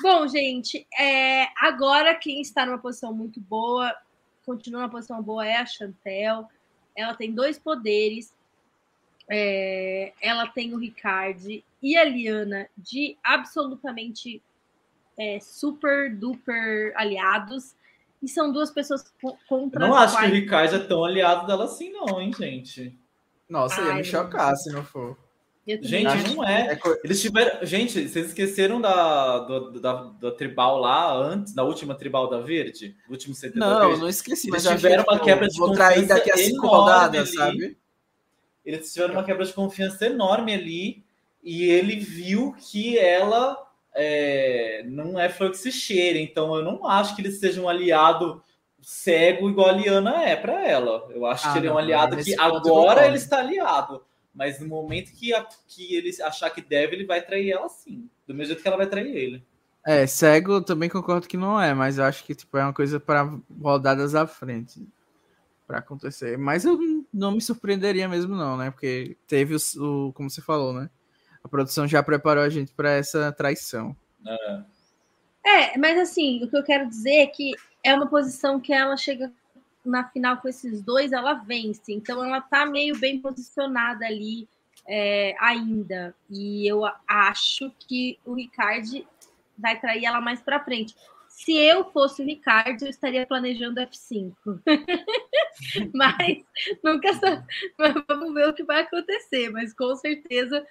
Bom, gente, é, agora quem está numa posição muito boa, continua numa posição boa, é a Chantel. Ela tem dois poderes. É, ela tem o Ricardo e a Liana de absolutamente é, super duper aliados. E são duas pessoas contra. Não acho quais... que o Ricardo é tão aliado dela assim, não, hein, gente? Nossa, Ai, ia me chocar se não for. Gente, não é. é. Eles tiveram. Gente, vocês esqueceram da, do, da, da tribal lá antes, da última tribal da Verde? Do último CT não, da Verde? Não, esqueci. Eles tiveram uma quebra de vou confiança. daqui a cinco rodadas, sabe? Eles tiveram uma quebra de confiança enorme ali. E ele viu que ela é, não é flor que se. Então eu não acho que ele seja um aliado cego igual a Liana é para ela. Eu acho ah, que ele é um aliado que agora ele está aliado. Mas no momento que, a, que ele achar que deve, ele vai trair ela sim. Do mesmo jeito que ela vai trair ele. É, cego também concordo que não é, mas eu acho que tipo, é uma coisa para rodadas à frente para acontecer. Mas eu não me surpreenderia mesmo, não, né? Porque teve o, o como você falou, né? A produção já preparou a gente para essa traição. É. é, mas assim, o que eu quero dizer é que é uma posição que ela chega na final com esses dois, ela vence. Então, ela está meio bem posicionada ali é, ainda. E eu acho que o Ricardo vai trair ela mais para frente. Se eu fosse o Ricardo, eu estaria planejando F5. Mas nunca. Vamos ver o que vai acontecer. Mas com certeza,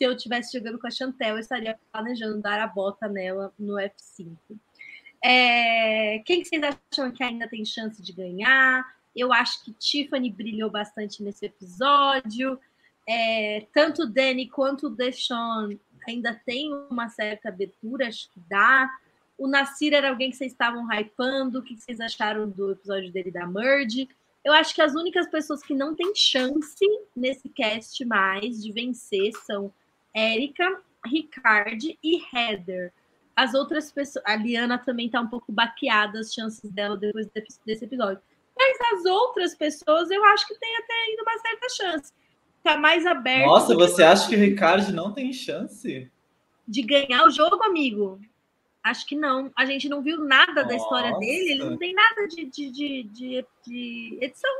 se eu estivesse jogando com a Chantel, eu estaria planejando dar a bota nela no F5. É, quem vocês acham que ainda tem chance de ganhar? Eu acho que Tiffany brilhou bastante nesse episódio. É, tanto o Danny quanto o Deshaun ainda tem uma certa abertura, acho que dá. O Nasir era alguém que vocês estavam hypando. O que vocês acharam do episódio dele da Merge? Eu acho que as únicas pessoas que não têm chance nesse cast mais de vencer são Érica, Ricard e Heather. As outras pessoas. A Liana também tá um pouco baqueada as chances dela depois desse episódio. Mas as outras pessoas eu acho que tem até ainda uma certa chance. Tá mais aberto. Nossa, você acha que o Ricard não tem chance? De ganhar o jogo, amigo? Acho que não. A gente não viu nada Nossa. da história dele, ele não tem nada de, de, de, de, de edição.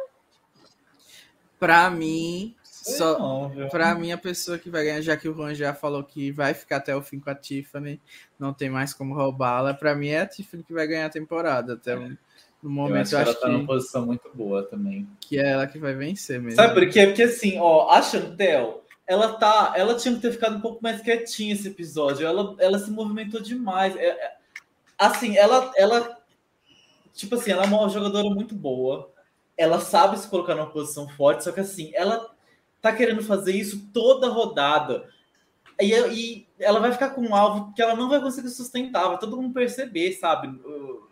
Para mim, só para mim a pessoa que vai ganhar, já que o Juan já falou que vai ficar até o fim com a Tiffany, não tem mais como roubá-la. Para mim é a Tiffany que vai ganhar a temporada até no momento. Eu acho, eu acho que ela tá numa posição muito boa também. Que é ela que vai vencer mesmo. Sabe por quê? Porque assim, ó, a Chantel, ela tá, ela tinha que ter ficado um pouco mais quietinha esse episódio. Ela, ela se movimentou demais. É, é, assim, ela, ela, tipo assim, ela é uma jogadora muito boa. Ela sabe se colocar numa posição forte, só que assim, ela tá querendo fazer isso toda rodada. E, e ela vai ficar com um alvo que ela não vai conseguir sustentar, vai todo mundo perceber, sabe?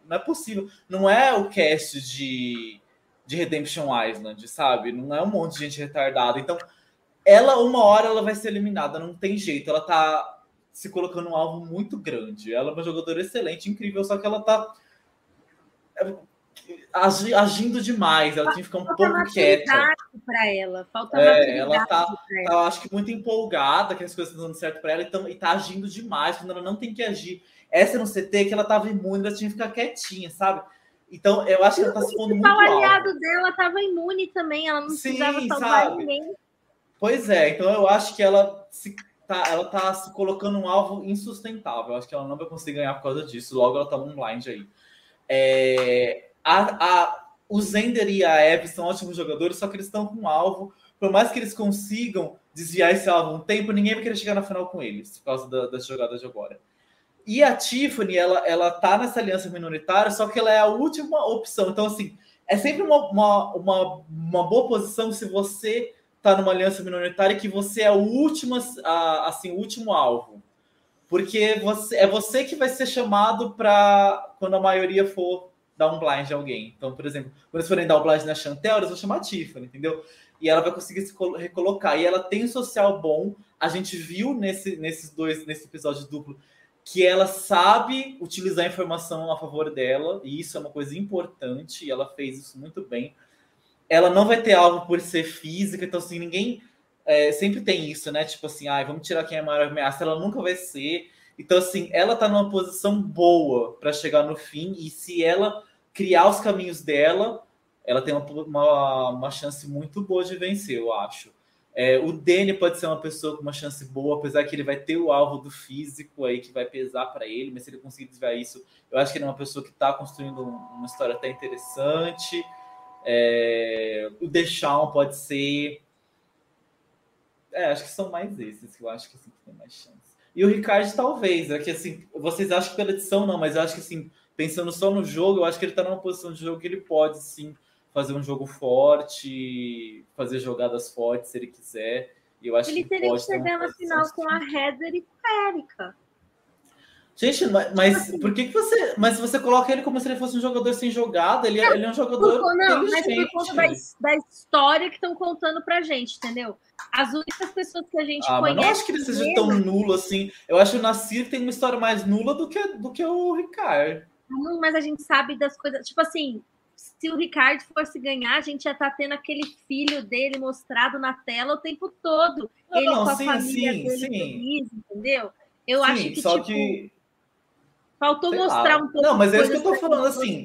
Não é possível. Não é o cast de, de Redemption Island, sabe? Não é um monte de gente retardada. Então, ela, uma hora, ela vai ser eliminada, não tem jeito. Ela tá se colocando um alvo muito grande. Ela é uma jogadora excelente, incrível, só que ela tá agindo demais. Ela tinha que ficar um Falta pouco quieta. para ela. Falta é, ela tá, tá, acho que muito empolgada que as coisas estão dando certo para ela então, e tá agindo demais quando ela não tem que agir. Essa no CT que ela tava imune, ela tinha que ficar quietinha, sabe? Então, eu acho que ela tá se pondo muito. O aliado dela tava imune também, ela não Sim, precisava salvar sabe? ninguém. Pois é, então eu acho que ela se, tá, ela tá se colocando um alvo insustentável. Eu acho que ela não vai conseguir ganhar por causa disso. Logo ela tá um blind aí. É, a, a, o Zender e a Eve são ótimos jogadores, só que eles estão com um alvo. Por mais que eles consigam desviar esse alvo um tempo, ninguém vai querer chegar na final com eles, por causa da, das jogadas de agora. E a Tiffany, ela, ela tá nessa aliança minoritária, só que ela é a última opção. Então, assim, é sempre uma, uma, uma, uma boa posição se você tá numa aliança minoritária que você é o último, assim, o último alvo. Porque você, é você que vai ser chamado para quando a maioria for dar um blind a alguém. Então, por exemplo, quando eles forem dar um blind na Chantel, eles vão chamar a Tiffany, entendeu? E ela vai conseguir se recolocar. E ela tem um social bom. A gente viu nesse, nesses dois, nesse episódio duplo, que ela sabe utilizar a informação a favor dela, e isso é uma coisa importante, e ela fez isso muito bem ela não vai ter algo por ser física, então assim, ninguém é, sempre tem isso, né? Tipo assim, ah, vamos tirar quem é a maior ameaça, ela nunca vai ser. Então, assim, ela tá numa posição boa para chegar no fim, e se ela criar os caminhos dela, ela tem uma, uma, uma chance muito boa de vencer, eu acho. É, o Danny pode ser uma pessoa com uma chance boa, apesar que ele vai ter o alvo do físico aí que vai pesar para ele, mas se ele conseguir desviar isso, eu acho que ele é uma pessoa que está construindo uma história até interessante. É, o Deschamps pode ser. É, acho que são mais esses que eu acho que, assim, que tem mais chance. E o Ricardo, talvez. É que assim, vocês acham que pela edição não, mas eu acho que assim, pensando só no jogo, eu acho que ele tá numa posição de jogo que ele pode sim fazer um jogo forte, fazer jogadas fortes se ele quiser. E eu acho ele que teria que chegar na final com a Heather e com a Erika. Gente, mas, mas por que, que você. Mas se você coloca ele como se ele fosse um jogador sem jogada, ele, é, ele é um jogador. Por, não, mas por conta da, da história que estão contando pra gente, entendeu? As únicas pessoas que a gente ah, conhece. Mas não acho que ele seja mesmo, tão nulo assim. Eu acho que o Nassir tem uma história mais nula do que, do que o Ricardo. Não, mas a gente sabe das coisas. Tipo assim, se o Ricardo fosse ganhar, a gente já tá tendo aquele filho dele mostrado na tela o tempo todo. Não, ele não, com a sim, família sim, dele sim. feliz, entendeu? Eu sim, acho que. Só tipo, que Faltou Sei mostrar lá. um pouco. Não, mas é isso que eu tô falando assim.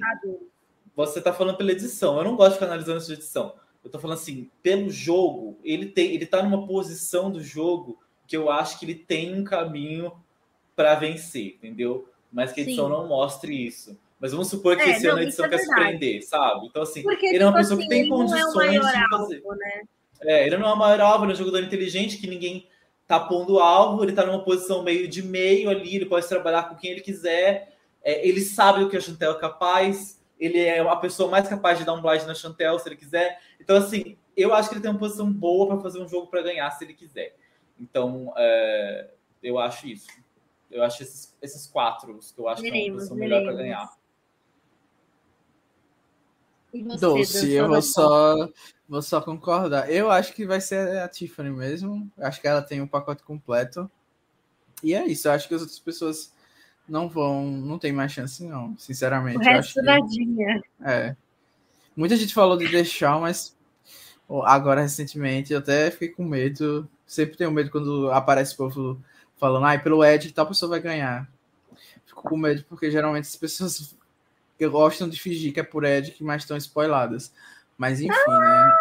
Você tá falando pela edição. Eu não gosto de ficar analisando essa edição. Eu tô falando assim, pelo jogo, ele tem, ele tá numa posição do jogo que eu acho que ele tem um caminho para vencer, entendeu? Mas que a edição Sim. não mostre isso. Mas vamos supor que é, esse ano a edição é quer surpreender, sabe? Então, assim, Porque, ele é uma tipo pessoa assim, que tem condições é de fazer. Alvo, né? É, ele não é o maior alvo, ele é um jogador inteligente que ninguém tá pondo alvo, ele tá numa posição meio de meio ali, ele pode trabalhar com quem ele quiser, é, ele sabe o que a Chantel é capaz, ele é a pessoa mais capaz de dar um blind na Chantel, se ele quiser. Então, assim, eu acho que ele tem uma posição boa para fazer um jogo para ganhar, se ele quiser. Então, é, eu acho isso. Eu acho esses, esses quatro que eu acho veremos, que são melhor para ganhar. Você, Doce, eu vou só, vou só concordar. Eu acho que vai ser a Tiffany mesmo. Acho que ela tem um pacote completo. E é isso. Eu acho que as outras pessoas não vão, não tem mais chance, não. Sinceramente. O resto nadinha. Que, é. Muita gente falou de deixar, mas agora recentemente eu até fiquei com medo. Sempre tenho medo quando aparece o povo falando, ai, ah, pelo Ed tal pessoa vai ganhar. Fico com medo porque geralmente as pessoas gostam de fingir que é por Ed que mais estão spoiladas. Mas enfim, ah! né?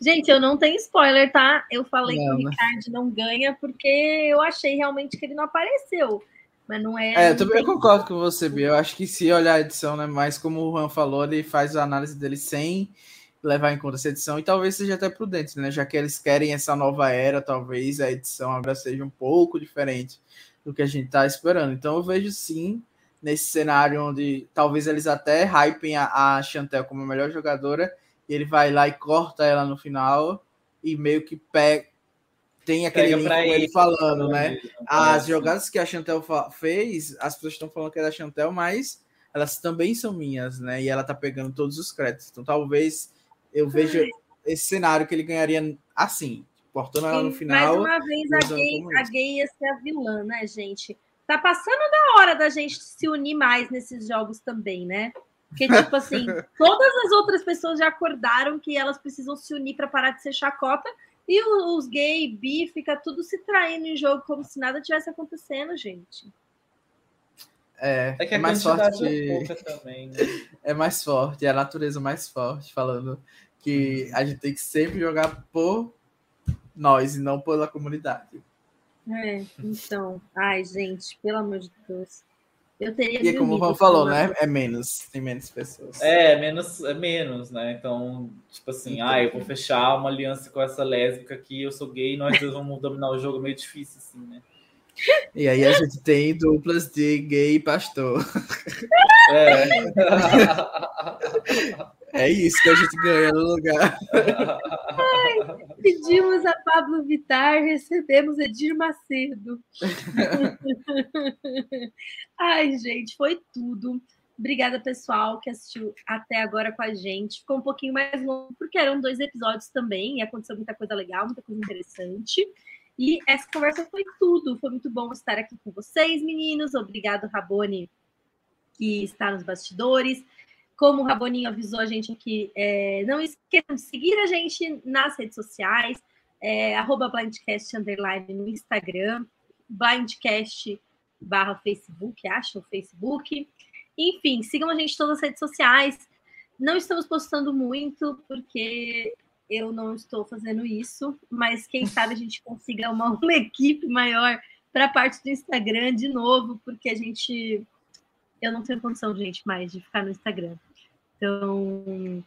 Gente, eu não tenho spoiler, tá? Eu falei não, que o Ricardo não ganha porque eu achei realmente que ele não apareceu. Mas não é. É, eu também tem... concordo com você, Bia. Eu acho que se olhar a edição, né? Mas como o Juan falou, ele faz a análise dele sem levar em conta essa edição, e talvez seja até prudente, né? Já que eles querem essa nova era, talvez a edição agora seja um pouco diferente do que a gente tá esperando. Então eu vejo sim nesse cenário onde talvez eles até hypem a, a Chantel como a melhor jogadora, e ele vai lá e corta ela no final e meio que pega tem aquele link com ele, falando, né? As jogadas que a Chantel fez, as pessoas estão falando que é da Chantel, mas elas também são minhas, né? E ela tá pegando todos os créditos. Então talvez eu veja esse cenário que ele ganharia assim, cortando ela no final. Mais uma vez, a gay, a gay ia ser a vilã, né, gente? Tá passando da hora da gente se unir mais nesses jogos também, né? Porque, tipo assim, todas as outras pessoas já acordaram que elas precisam se unir para parar de ser chacota e os gay, bi, fica tudo se traindo em jogo como se nada tivesse acontecendo, gente. É, é, que é mais forte. É, também, né? é mais forte, é a natureza mais forte, falando que a gente tem que sempre jogar por nós e não pela comunidade. É, então. Ai, gente, pelo amor de Deus. Eu teria e como o Juan falou, né? É menos, tem menos pessoas. É, menos, é menos, né? Então, tipo assim, então, ah, eu vou fechar uma aliança com essa lésbica aqui, eu sou gay, nós dois vamos dominar o jogo meio difícil, assim, né? E aí a gente tem duplas de gay e pastor. É. É isso que a gente ganha no lugar. Ai, pedimos a Pablo Vitar, recebemos Edir Macedo. Ai, gente, foi tudo. Obrigada, pessoal, que assistiu até agora com a gente. Ficou um pouquinho mais longo, porque eram dois episódios também, e aconteceu muita coisa legal, muita coisa interessante. E essa conversa foi tudo. Foi muito bom estar aqui com vocês, meninos. Obrigado, Rabone, que está nos bastidores. Como o Raboninho avisou a gente aqui, é, não esqueçam de seguir a gente nas redes sociais, é, blindcast underline no Instagram, blindcast barra Facebook, acha o Facebook. Enfim, sigam a gente em todas as redes sociais. Não estamos postando muito, porque eu não estou fazendo isso, mas quem sabe a gente consiga uma, uma equipe maior para a parte do Instagram de novo, porque a gente eu não tenho condição, gente, mais de ficar no Instagram. Então,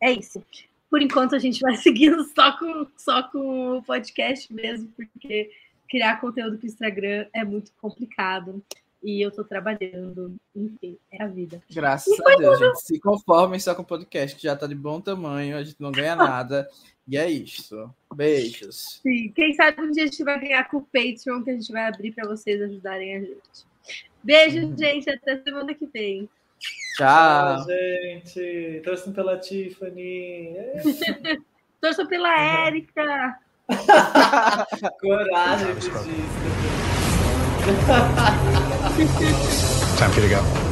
é isso. Por enquanto, a gente vai seguindo só com, só com o podcast mesmo, porque criar conteúdo para o Instagram é muito complicado. E eu estou trabalhando, enfim, é a vida. Graças a Deus, tudo. gente. Se conformem só com o podcast, que já está de bom tamanho, a gente não ganha nada. e é isso. Beijos. Sim, quem sabe um dia a gente vai ganhar com o Patreon, que a gente vai abrir para vocês ajudarem a gente. Beijo, uhum. gente. Até semana que vem. Tchau. Tchau, gente. Torçam pela Tiffany. Torçam pela Érica. Coragem disso. Time for you to go.